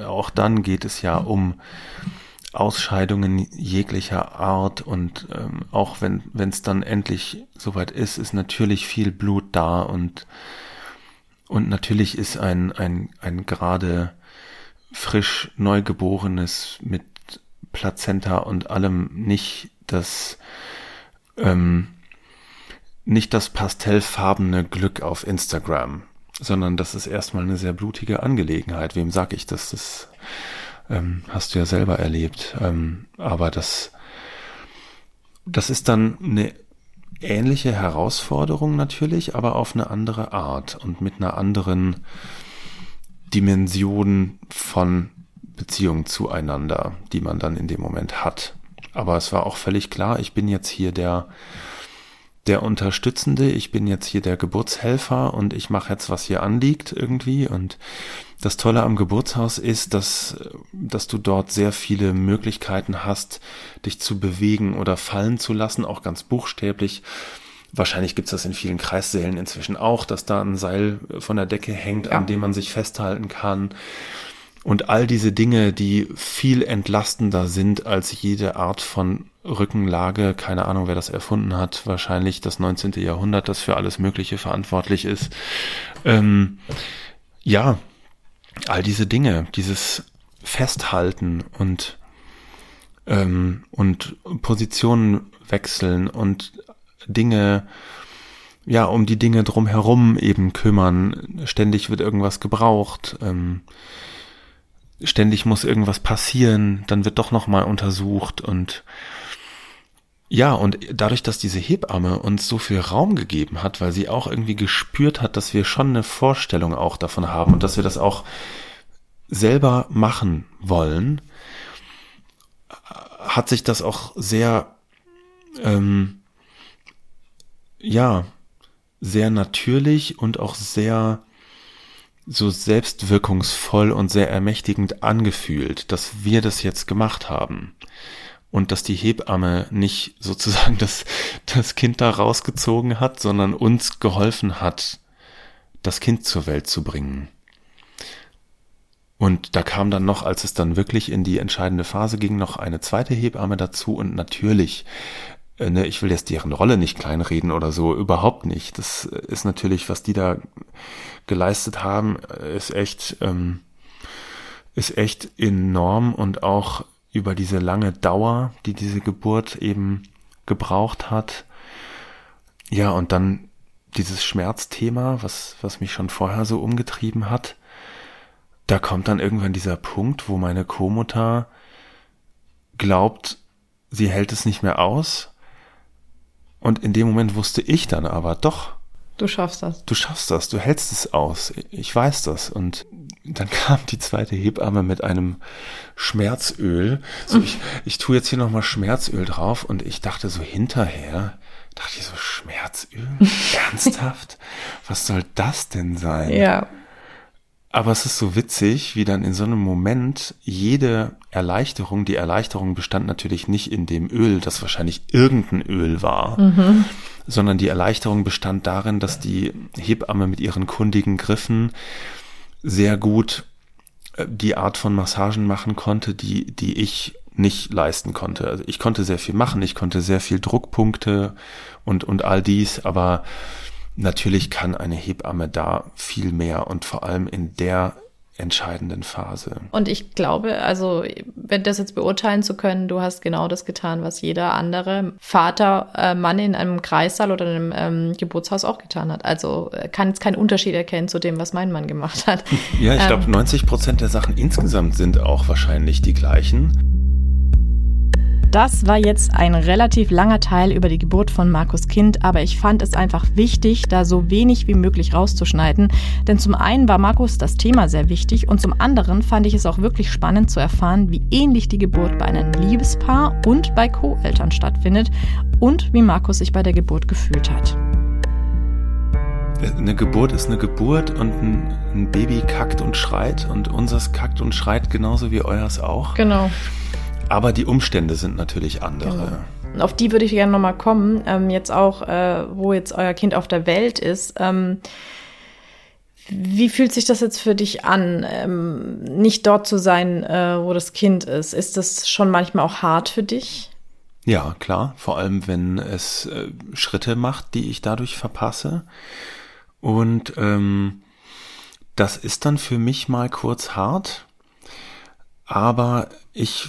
Auch dann geht es ja um Ausscheidungen jeglicher Art und ähm, auch wenn es dann endlich soweit ist, ist natürlich viel Blut da und und natürlich ist ein, ein, ein gerade frisch Neugeborenes mit Plazenta und allem nicht das, ähm, nicht das pastellfarbene Glück auf Instagram, sondern das ist erstmal eine sehr blutige Angelegenheit. Wem sag ich das? Das ähm, hast du ja selber erlebt. Ähm, aber das, das ist dann eine ähnliche Herausforderung natürlich, aber auf eine andere Art und mit einer anderen Dimension von Beziehung zueinander, die man dann in dem Moment hat. Aber es war auch völlig klar, ich bin jetzt hier der der Unterstützende, ich bin jetzt hier der Geburtshelfer und ich mache jetzt, was hier anliegt irgendwie. Und das Tolle am Geburtshaus ist, dass, dass du dort sehr viele Möglichkeiten hast, dich zu bewegen oder fallen zu lassen, auch ganz buchstäblich. Wahrscheinlich gibt's das in vielen Kreissälen inzwischen auch, dass da ein Seil von der Decke hängt, ja. an dem man sich festhalten kann. Und all diese Dinge, die viel entlastender sind als jede Art von Rückenlage, keine Ahnung, wer das erfunden hat, wahrscheinlich das 19. Jahrhundert, das für alles Mögliche verantwortlich ist. Ähm, ja, all diese Dinge, dieses Festhalten und, ähm, und Positionen wechseln und Dinge, ja, um die Dinge drumherum eben kümmern. Ständig wird irgendwas gebraucht. Ähm, ständig muss irgendwas passieren, dann wird doch nochmal untersucht und ja, und dadurch, dass diese Hebamme uns so viel Raum gegeben hat, weil sie auch irgendwie gespürt hat, dass wir schon eine Vorstellung auch davon haben und dass wir das auch selber machen wollen, hat sich das auch sehr ähm, ja, sehr natürlich und auch sehr so selbstwirkungsvoll und sehr ermächtigend angefühlt, dass wir das jetzt gemacht haben. Und dass die Hebamme nicht sozusagen das, das Kind da rausgezogen hat, sondern uns geholfen hat, das Kind zur Welt zu bringen. Und da kam dann noch, als es dann wirklich in die entscheidende Phase ging, noch eine zweite Hebamme dazu. Und natürlich äh, ne, ich will jetzt deren Rolle nicht kleinreden oder so, überhaupt nicht. Das ist natürlich, was die da geleistet haben, ist echt, ähm, ist echt enorm und auch über diese lange Dauer, die diese Geburt eben gebraucht hat. Ja, und dann dieses Schmerzthema, was, was mich schon vorher so umgetrieben hat, da kommt dann irgendwann dieser Punkt, wo meine Co-Mutter glaubt, sie hält es nicht mehr aus und in dem Moment wusste ich dann aber, doch. Du schaffst das. Du schaffst das, du hältst es aus. Ich weiß das. Und dann kam die zweite Hebamme mit einem Schmerzöl. So, ich, ich tue jetzt hier nochmal Schmerzöl drauf und ich dachte so hinterher, dachte ich so, Schmerzöl? Ernsthaft? Was soll das denn sein? Ja. Aber es ist so witzig, wie dann in so einem Moment jede Erleichterung, die Erleichterung bestand natürlich nicht in dem Öl, das wahrscheinlich irgendein Öl war, mhm. sondern die Erleichterung bestand darin, dass die Hebamme mit ihren kundigen Griffen sehr gut äh, die Art von Massagen machen konnte, die, die ich nicht leisten konnte. Also ich konnte sehr viel machen, ich konnte sehr viel Druckpunkte und, und all dies, aber Natürlich kann eine Hebamme da viel mehr und vor allem in der entscheidenden Phase. Und ich glaube, also wenn das jetzt beurteilen zu können, du hast genau das getan, was jeder andere Vater, äh, Mann in einem Kreissaal oder einem ähm, Geburtshaus auch getan hat. Also äh, kann jetzt keinen Unterschied erkennen zu dem, was mein Mann gemacht hat. Ja, ich glaube, 90 ähm, Prozent der Sachen insgesamt sind auch wahrscheinlich die gleichen. Das war jetzt ein relativ langer Teil über die Geburt von Markus Kind, aber ich fand es einfach wichtig, da so wenig wie möglich rauszuschneiden. Denn zum einen war Markus das Thema sehr wichtig und zum anderen fand ich es auch wirklich spannend zu erfahren, wie ähnlich die Geburt bei einem Liebespaar und bei Co-Eltern stattfindet und wie Markus sich bei der Geburt gefühlt hat. Eine Geburt ist eine Geburt und ein, ein Baby kackt und schreit und unseres kackt und schreit genauso wie euers auch. Genau. Aber die Umstände sind natürlich andere. Genau. Auf die würde ich gerne nochmal kommen. Ähm, jetzt auch, äh, wo jetzt euer Kind auf der Welt ist. Ähm, wie fühlt sich das jetzt für dich an, ähm, nicht dort zu sein, äh, wo das Kind ist? Ist das schon manchmal auch hart für dich? Ja, klar. Vor allem, wenn es äh, Schritte macht, die ich dadurch verpasse. Und ähm, das ist dann für mich mal kurz hart. Aber ich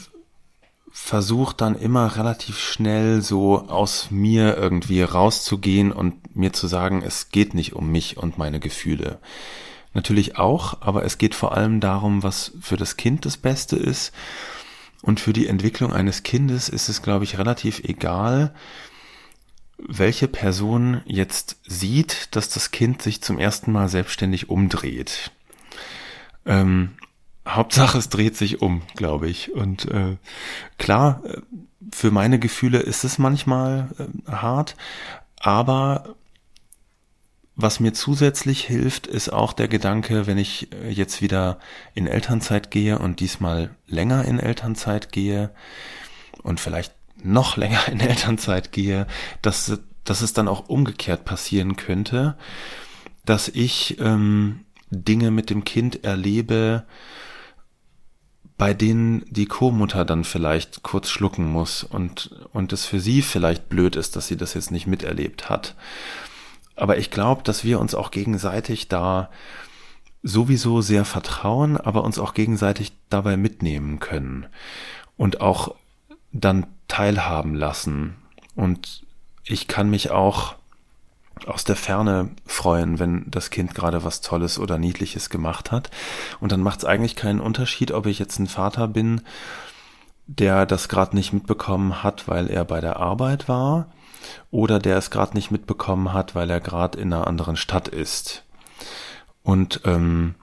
versuche dann immer relativ schnell so aus mir irgendwie rauszugehen und mir zu sagen, es geht nicht um mich und meine Gefühle. Natürlich auch, aber es geht vor allem darum, was für das Kind das Beste ist. Und für die Entwicklung eines Kindes ist es, glaube ich, relativ egal, welche Person jetzt sieht, dass das Kind sich zum ersten Mal selbstständig umdreht. Ähm, Hauptsache, es dreht sich um, glaube ich. Und äh, klar, äh, für meine Gefühle ist es manchmal äh, hart, aber was mir zusätzlich hilft, ist auch der Gedanke, wenn ich äh, jetzt wieder in Elternzeit gehe und diesmal länger in Elternzeit gehe und vielleicht noch länger in Elternzeit gehe, dass, dass es dann auch umgekehrt passieren könnte, dass ich ähm, Dinge mit dem Kind erlebe, bei denen die Co-Mutter dann vielleicht kurz schlucken muss und, und es für sie vielleicht blöd ist, dass sie das jetzt nicht miterlebt hat. Aber ich glaube, dass wir uns auch gegenseitig da sowieso sehr vertrauen, aber uns auch gegenseitig dabei mitnehmen können und auch dann teilhaben lassen. Und ich kann mich auch aus der Ferne freuen, wenn das Kind gerade was Tolles oder Niedliches gemacht hat. Und dann macht es eigentlich keinen Unterschied, ob ich jetzt ein Vater bin, der das gerade nicht mitbekommen hat, weil er bei der Arbeit war, oder der es gerade nicht mitbekommen hat, weil er gerade in einer anderen Stadt ist. Und ähm,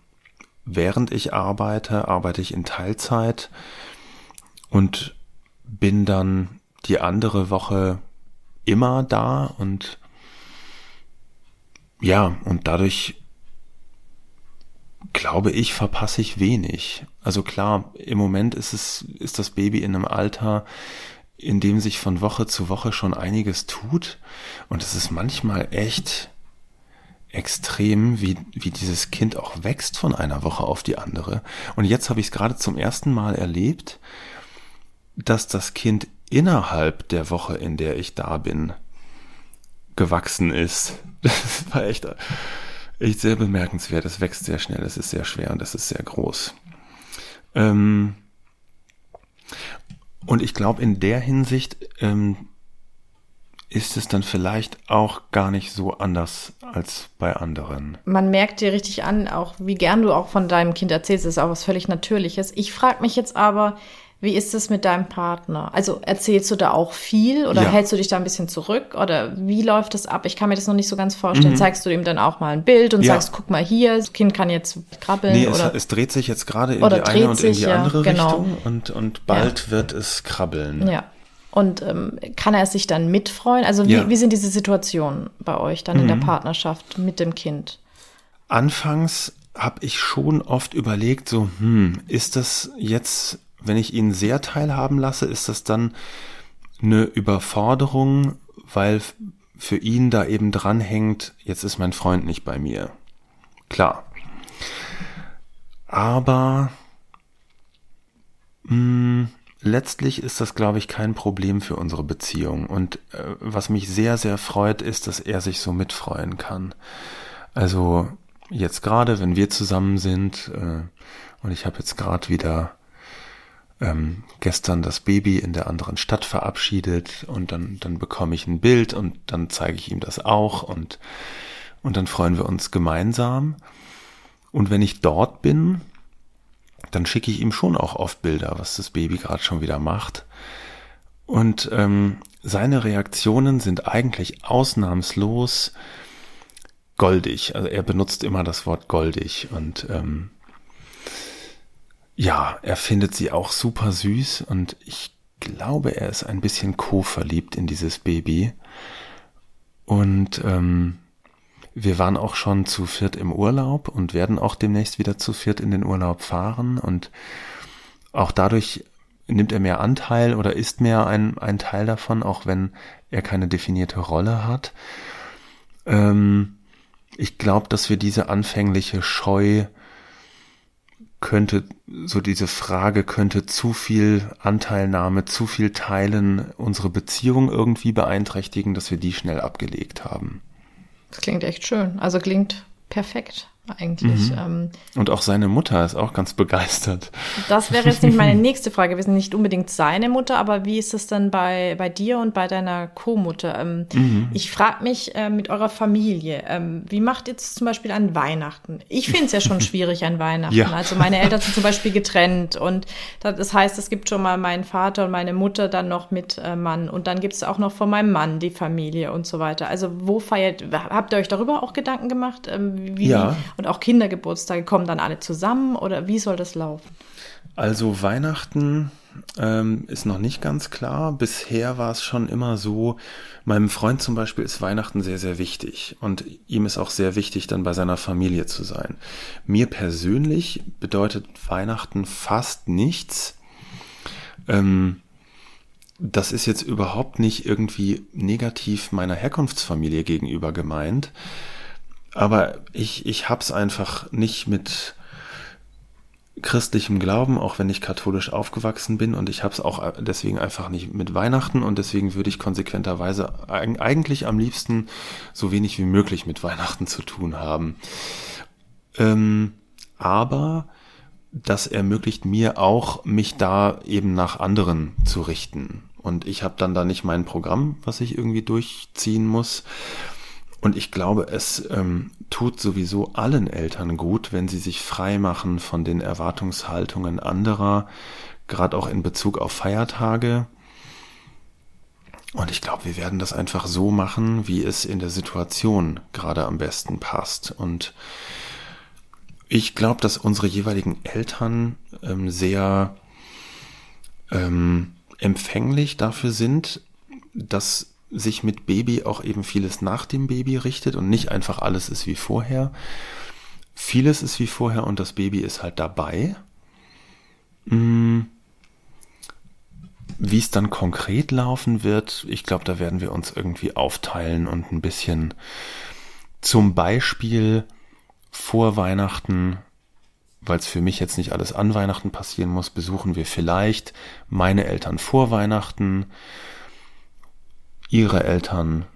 während ich arbeite, arbeite ich in Teilzeit und bin dann die andere Woche immer da und ja, und dadurch glaube ich, verpasse ich wenig. Also klar, im Moment ist es, ist das Baby in einem Alter, in dem sich von Woche zu Woche schon einiges tut. Und es ist manchmal echt extrem, wie, wie dieses Kind auch wächst von einer Woche auf die andere. Und jetzt habe ich es gerade zum ersten Mal erlebt, dass das Kind innerhalb der Woche, in der ich da bin, gewachsen ist. Das war echt, echt sehr bemerkenswert. Es wächst sehr schnell, es ist sehr schwer und es ist sehr groß. Ähm und ich glaube, in der Hinsicht ähm, ist es dann vielleicht auch gar nicht so anders als bei anderen. Man merkt dir richtig an, auch wie gern du auch von deinem Kind erzählst, ist auch was völlig Natürliches. Ich frage mich jetzt aber, wie ist es mit deinem Partner? Also erzählst du da auch viel oder ja. hältst du dich da ein bisschen zurück oder wie läuft das ab? Ich kann mir das noch nicht so ganz vorstellen. Mhm. Zeigst du ihm dann auch mal ein Bild und ja. sagst, guck mal hier, das Kind kann jetzt krabbeln? Nee, oder? Es, es dreht sich jetzt gerade in die eine und in die andere ja, genau. Richtung und, und bald wird es krabbeln. Ja. Und ähm, kann er sich dann mitfreuen? Also wie, wie sind diese Situationen bei euch dann mhm. in der mhm. Partnerschaft mit dem Kind? Anfangs habe ich schon oft überlegt, so, hm, ist das jetzt wenn ich ihn sehr teilhaben lasse, ist das dann eine Überforderung, weil für ihn da eben dranhängt, jetzt ist mein Freund nicht bei mir. Klar. Aber mh, hm, letztlich ist das, glaube ich, kein Problem für unsere Beziehung. Und äh, was mich sehr, sehr freut, ist, dass er sich so mitfreuen kann. Also jetzt gerade, wenn wir zusammen sind, äh, und ich habe jetzt gerade wieder ähm, gestern das Baby in der anderen Stadt verabschiedet und dann, dann bekomme ich ein Bild und dann zeige ich ihm das auch und, und dann freuen wir uns gemeinsam. Und wenn ich dort bin, dann schicke ich ihm schon auch oft Bilder, was das Baby gerade schon wieder macht. Und ähm, seine Reaktionen sind eigentlich ausnahmslos goldig. Also er benutzt immer das Wort goldig und ähm, ja, er findet sie auch super süß und ich glaube, er ist ein bisschen co-verliebt in dieses Baby. Und ähm, wir waren auch schon zu viert im Urlaub und werden auch demnächst wieder zu viert in den Urlaub fahren. Und auch dadurch nimmt er mehr Anteil oder ist mehr ein, ein Teil davon, auch wenn er keine definierte Rolle hat. Ähm, ich glaube, dass wir diese anfängliche Scheu könnte, so diese Frage, könnte zu viel Anteilnahme, zu viel Teilen unsere Beziehung irgendwie beeinträchtigen, dass wir die schnell abgelegt haben. Das klingt echt schön. Also klingt perfekt eigentlich. Mhm. Ähm, und auch seine Mutter ist auch ganz begeistert. Das wäre jetzt nicht meine nächste Frage. Wir sind nicht unbedingt seine Mutter, aber wie ist es denn bei, bei dir und bei deiner Co-Mutter? Ähm, mhm. Ich frage mich äh, mit eurer Familie, ähm, wie macht ihr es zum Beispiel an Weihnachten? Ich finde es ja schon schwierig an Weihnachten. Ja. Also meine Eltern sind zum Beispiel getrennt und das heißt, es gibt schon mal meinen Vater und meine Mutter dann noch mit äh, Mann und dann gibt es auch noch von meinem Mann die Familie und so weiter. Also wo feiert, habt ihr euch darüber auch Gedanken gemacht? Ähm, wie, ja und auch Kindergeburtstage kommen dann alle zusammen oder wie soll das laufen? Also Weihnachten ähm, ist noch nicht ganz klar. Bisher war es schon immer so, meinem Freund zum Beispiel ist Weihnachten sehr, sehr wichtig und ihm ist auch sehr wichtig, dann bei seiner Familie zu sein. Mir persönlich bedeutet Weihnachten fast nichts. Ähm, das ist jetzt überhaupt nicht irgendwie negativ meiner Herkunftsfamilie gegenüber gemeint. Aber ich, ich hab's einfach nicht mit christlichem Glauben, auch wenn ich katholisch aufgewachsen bin und ich hab's auch deswegen einfach nicht mit Weihnachten und deswegen würde ich konsequenterweise eigentlich am liebsten so wenig wie möglich mit Weihnachten zu tun haben. Ähm, aber das ermöglicht mir auch, mich da eben nach anderen zu richten. Und ich habe dann da nicht mein Programm, was ich irgendwie durchziehen muss, und ich glaube, es ähm, tut sowieso allen Eltern gut, wenn sie sich frei machen von den Erwartungshaltungen anderer, gerade auch in Bezug auf Feiertage. Und ich glaube, wir werden das einfach so machen, wie es in der Situation gerade am besten passt. Und ich glaube, dass unsere jeweiligen Eltern ähm, sehr ähm, empfänglich dafür sind, dass sich mit Baby auch eben vieles nach dem Baby richtet und nicht einfach alles ist wie vorher. Vieles ist wie vorher und das Baby ist halt dabei. Hm. Wie es dann konkret laufen wird, ich glaube, da werden wir uns irgendwie aufteilen und ein bisschen zum Beispiel vor Weihnachten, weil es für mich jetzt nicht alles an Weihnachten passieren muss, besuchen wir vielleicht meine Eltern vor Weihnachten, ihre Eltern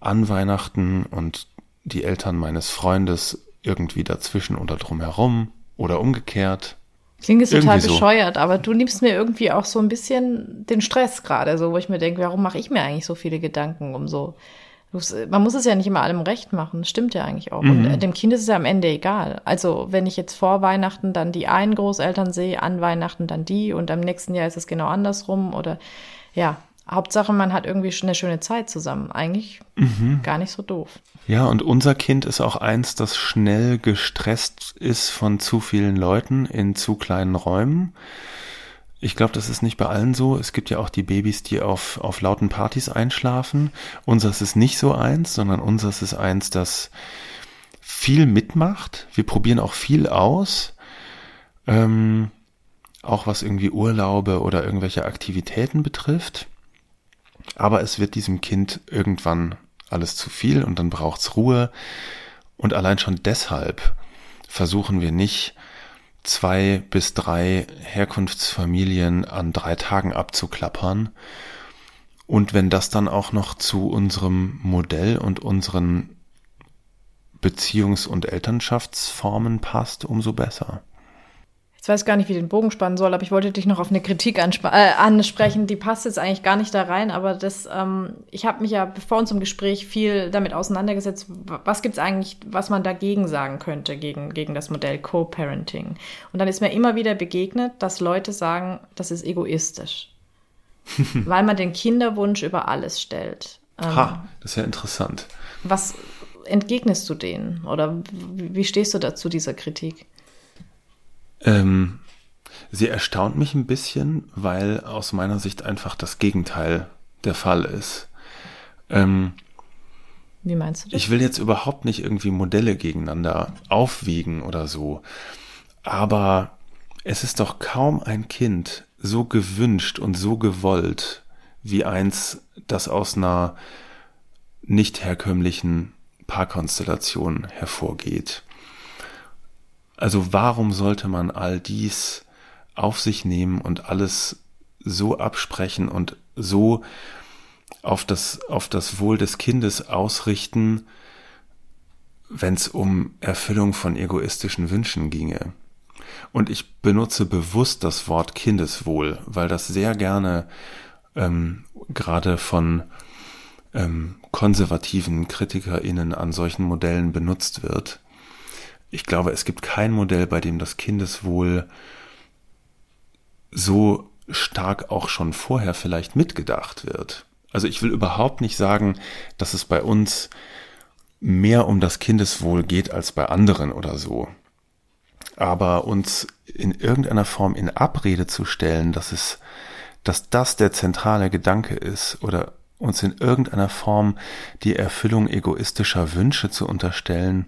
an Weihnachten und die Eltern meines Freundes irgendwie dazwischen oder drumherum oder umgekehrt. Klingt jetzt total bescheuert, so. aber du nimmst mir irgendwie auch so ein bisschen den Stress gerade, so wo ich mir denke, warum mache ich mir eigentlich so viele Gedanken um so. Man muss es ja nicht immer allem recht machen, das stimmt ja eigentlich auch. Mhm. Und äh, dem Kind ist es ja am Ende egal. Also wenn ich jetzt vor Weihnachten dann die einen Großeltern sehe, an Weihnachten dann die und am nächsten Jahr ist es genau andersrum oder ja, Hauptsache, man hat irgendwie eine schöne Zeit zusammen. Eigentlich mhm. gar nicht so doof. Ja, und unser Kind ist auch eins, das schnell gestresst ist von zu vielen Leuten in zu kleinen Räumen. Ich glaube, das ist nicht bei allen so. Es gibt ja auch die Babys, die auf, auf lauten Partys einschlafen. Unseres ist nicht so eins, sondern unseres ist eins, das viel mitmacht. Wir probieren auch viel aus. Ähm, auch was irgendwie Urlaube oder irgendwelche Aktivitäten betrifft. Aber es wird diesem Kind irgendwann alles zu viel und dann braucht's Ruhe. Und allein schon deshalb versuchen wir nicht, zwei bis drei Herkunftsfamilien an drei Tagen abzuklappern. Und wenn das dann auch noch zu unserem Modell und unseren Beziehungs- und Elternschaftsformen passt, umso besser ich weiß gar nicht, wie den Bogen spannen soll, aber ich wollte dich noch auf eine Kritik äh, ansprechen, die passt jetzt eigentlich gar nicht da rein, aber das, ähm, ich habe mich ja vor unserem Gespräch viel damit auseinandergesetzt, was gibt es eigentlich, was man dagegen sagen könnte, gegen, gegen das Modell Co-Parenting. Und dann ist mir immer wieder begegnet, dass Leute sagen, das ist egoistisch, weil man den Kinderwunsch über alles stellt. Ähm, ha, das ist ja interessant. Was entgegnest du denen oder wie stehst du dazu dieser Kritik? Ähm, sie erstaunt mich ein bisschen, weil aus meiner Sicht einfach das Gegenteil der Fall ist. Ähm, Wie meinst du das? Ich will jetzt überhaupt nicht irgendwie Modelle gegeneinander aufwiegen oder so. Aber es ist doch kaum ein Kind so gewünscht und so gewollt wie eins, das aus einer nicht herkömmlichen Paarkonstellation hervorgeht. Also warum sollte man all dies auf sich nehmen und alles so absprechen und so auf das, auf das Wohl des Kindes ausrichten, wenn es um Erfüllung von egoistischen Wünschen ginge. Und ich benutze bewusst das Wort Kindeswohl, weil das sehr gerne ähm, gerade von ähm, konservativen KritikerInnen an solchen Modellen benutzt wird ich glaube, es gibt kein Modell, bei dem das Kindeswohl so stark auch schon vorher vielleicht mitgedacht wird. Also ich will überhaupt nicht sagen, dass es bei uns mehr um das Kindeswohl geht als bei anderen oder so. Aber uns in irgendeiner Form in Abrede zu stellen, dass es, dass das der zentrale Gedanke ist oder uns in irgendeiner Form die Erfüllung egoistischer Wünsche zu unterstellen,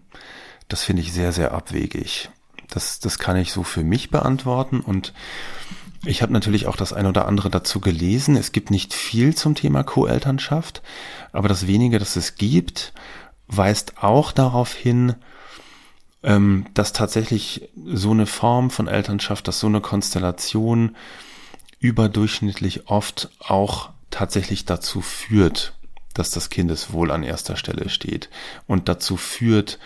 das finde ich sehr, sehr abwegig. Das, das kann ich so für mich beantworten und ich habe natürlich auch das ein oder andere dazu gelesen. Es gibt nicht viel zum Thema Co-Elternschaft, aber das wenige, das es gibt, weist auch darauf hin, ähm, dass tatsächlich so eine Form von Elternschaft, dass so eine Konstellation überdurchschnittlich oft auch tatsächlich dazu führt, dass das Kindeswohl an erster Stelle steht und dazu führt,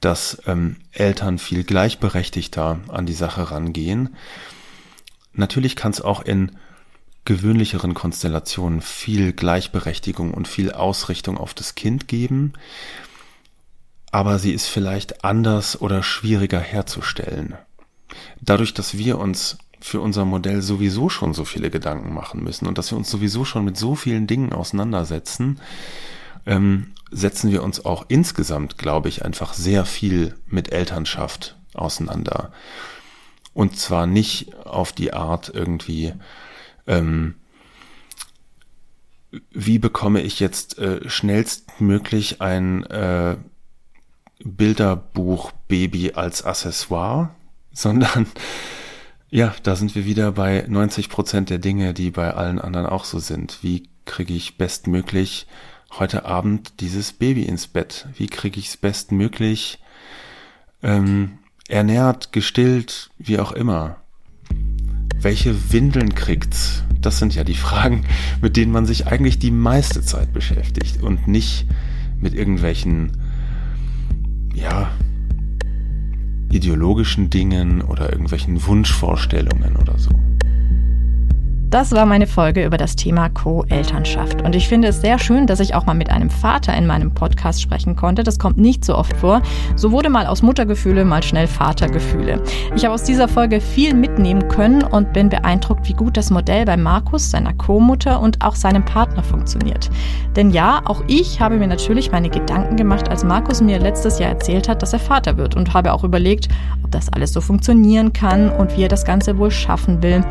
dass ähm, Eltern viel gleichberechtigter an die Sache rangehen. Natürlich kann es auch in gewöhnlicheren Konstellationen viel Gleichberechtigung und viel Ausrichtung auf das Kind geben, aber sie ist vielleicht anders oder schwieriger herzustellen. Dadurch, dass wir uns für unser Modell sowieso schon so viele Gedanken machen müssen und dass wir uns sowieso schon mit so vielen Dingen auseinandersetzen, ähm, setzen wir uns auch insgesamt, glaube ich, einfach sehr viel mit Elternschaft auseinander. Und zwar nicht auf die Art irgendwie, ähm, wie bekomme ich jetzt äh, schnellstmöglich ein äh, Bilderbuch-Baby als Accessoire, sondern ja, da sind wir wieder bei 90 Prozent der Dinge, die bei allen anderen auch so sind. Wie kriege ich bestmöglich heute Abend dieses Baby ins Bett? Wie kriege ich es bestmöglich ähm, ernährt, gestillt, wie auch immer? Welche Windeln kriegt's? Das sind ja die Fragen, mit denen man sich eigentlich die meiste Zeit beschäftigt und nicht mit irgendwelchen, ja, ideologischen Dingen oder irgendwelchen Wunschvorstellungen oder so. Das war meine Folge über das Thema Co-Elternschaft. Und ich finde es sehr schön, dass ich auch mal mit einem Vater in meinem Podcast sprechen konnte. Das kommt nicht so oft vor. So wurde mal aus Muttergefühle mal schnell Vatergefühle. Ich habe aus dieser Folge viel mitnehmen können und bin beeindruckt, wie gut das Modell bei Markus, seiner Co-Mutter und auch seinem Partner funktioniert. Denn ja, auch ich habe mir natürlich meine Gedanken gemacht, als Markus mir letztes Jahr erzählt hat, dass er Vater wird und habe auch überlegt, ob das alles so funktionieren kann und wie er das Ganze wohl schaffen will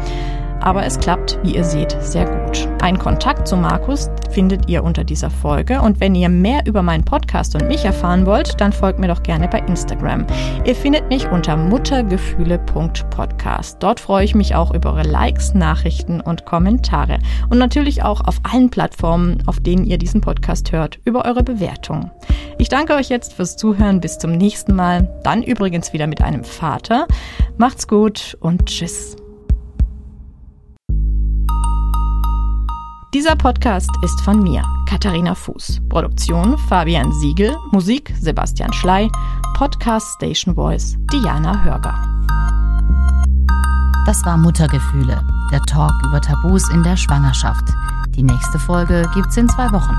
aber es klappt, wie ihr seht, sehr gut. Einen Kontakt zu Markus findet ihr unter dieser Folge und wenn ihr mehr über meinen Podcast und mich erfahren wollt, dann folgt mir doch gerne bei Instagram. Ihr findet mich unter muttergefühle.podcast. Dort freue ich mich auch über eure Likes, Nachrichten und Kommentare und natürlich auch auf allen Plattformen, auf denen ihr diesen Podcast hört, über eure Bewertungen. Ich danke euch jetzt fürs Zuhören. Bis zum nächsten Mal. Dann übrigens wieder mit einem Vater. Macht's gut und tschüss. Dieser Podcast ist von mir, Katharina Fuß. Produktion Fabian Siegel, Musik Sebastian Schley, Podcast Station Voice Diana Hörger. Das war Muttergefühle, der Talk über Tabus in der Schwangerschaft. Die nächste Folge gibt's in zwei Wochen.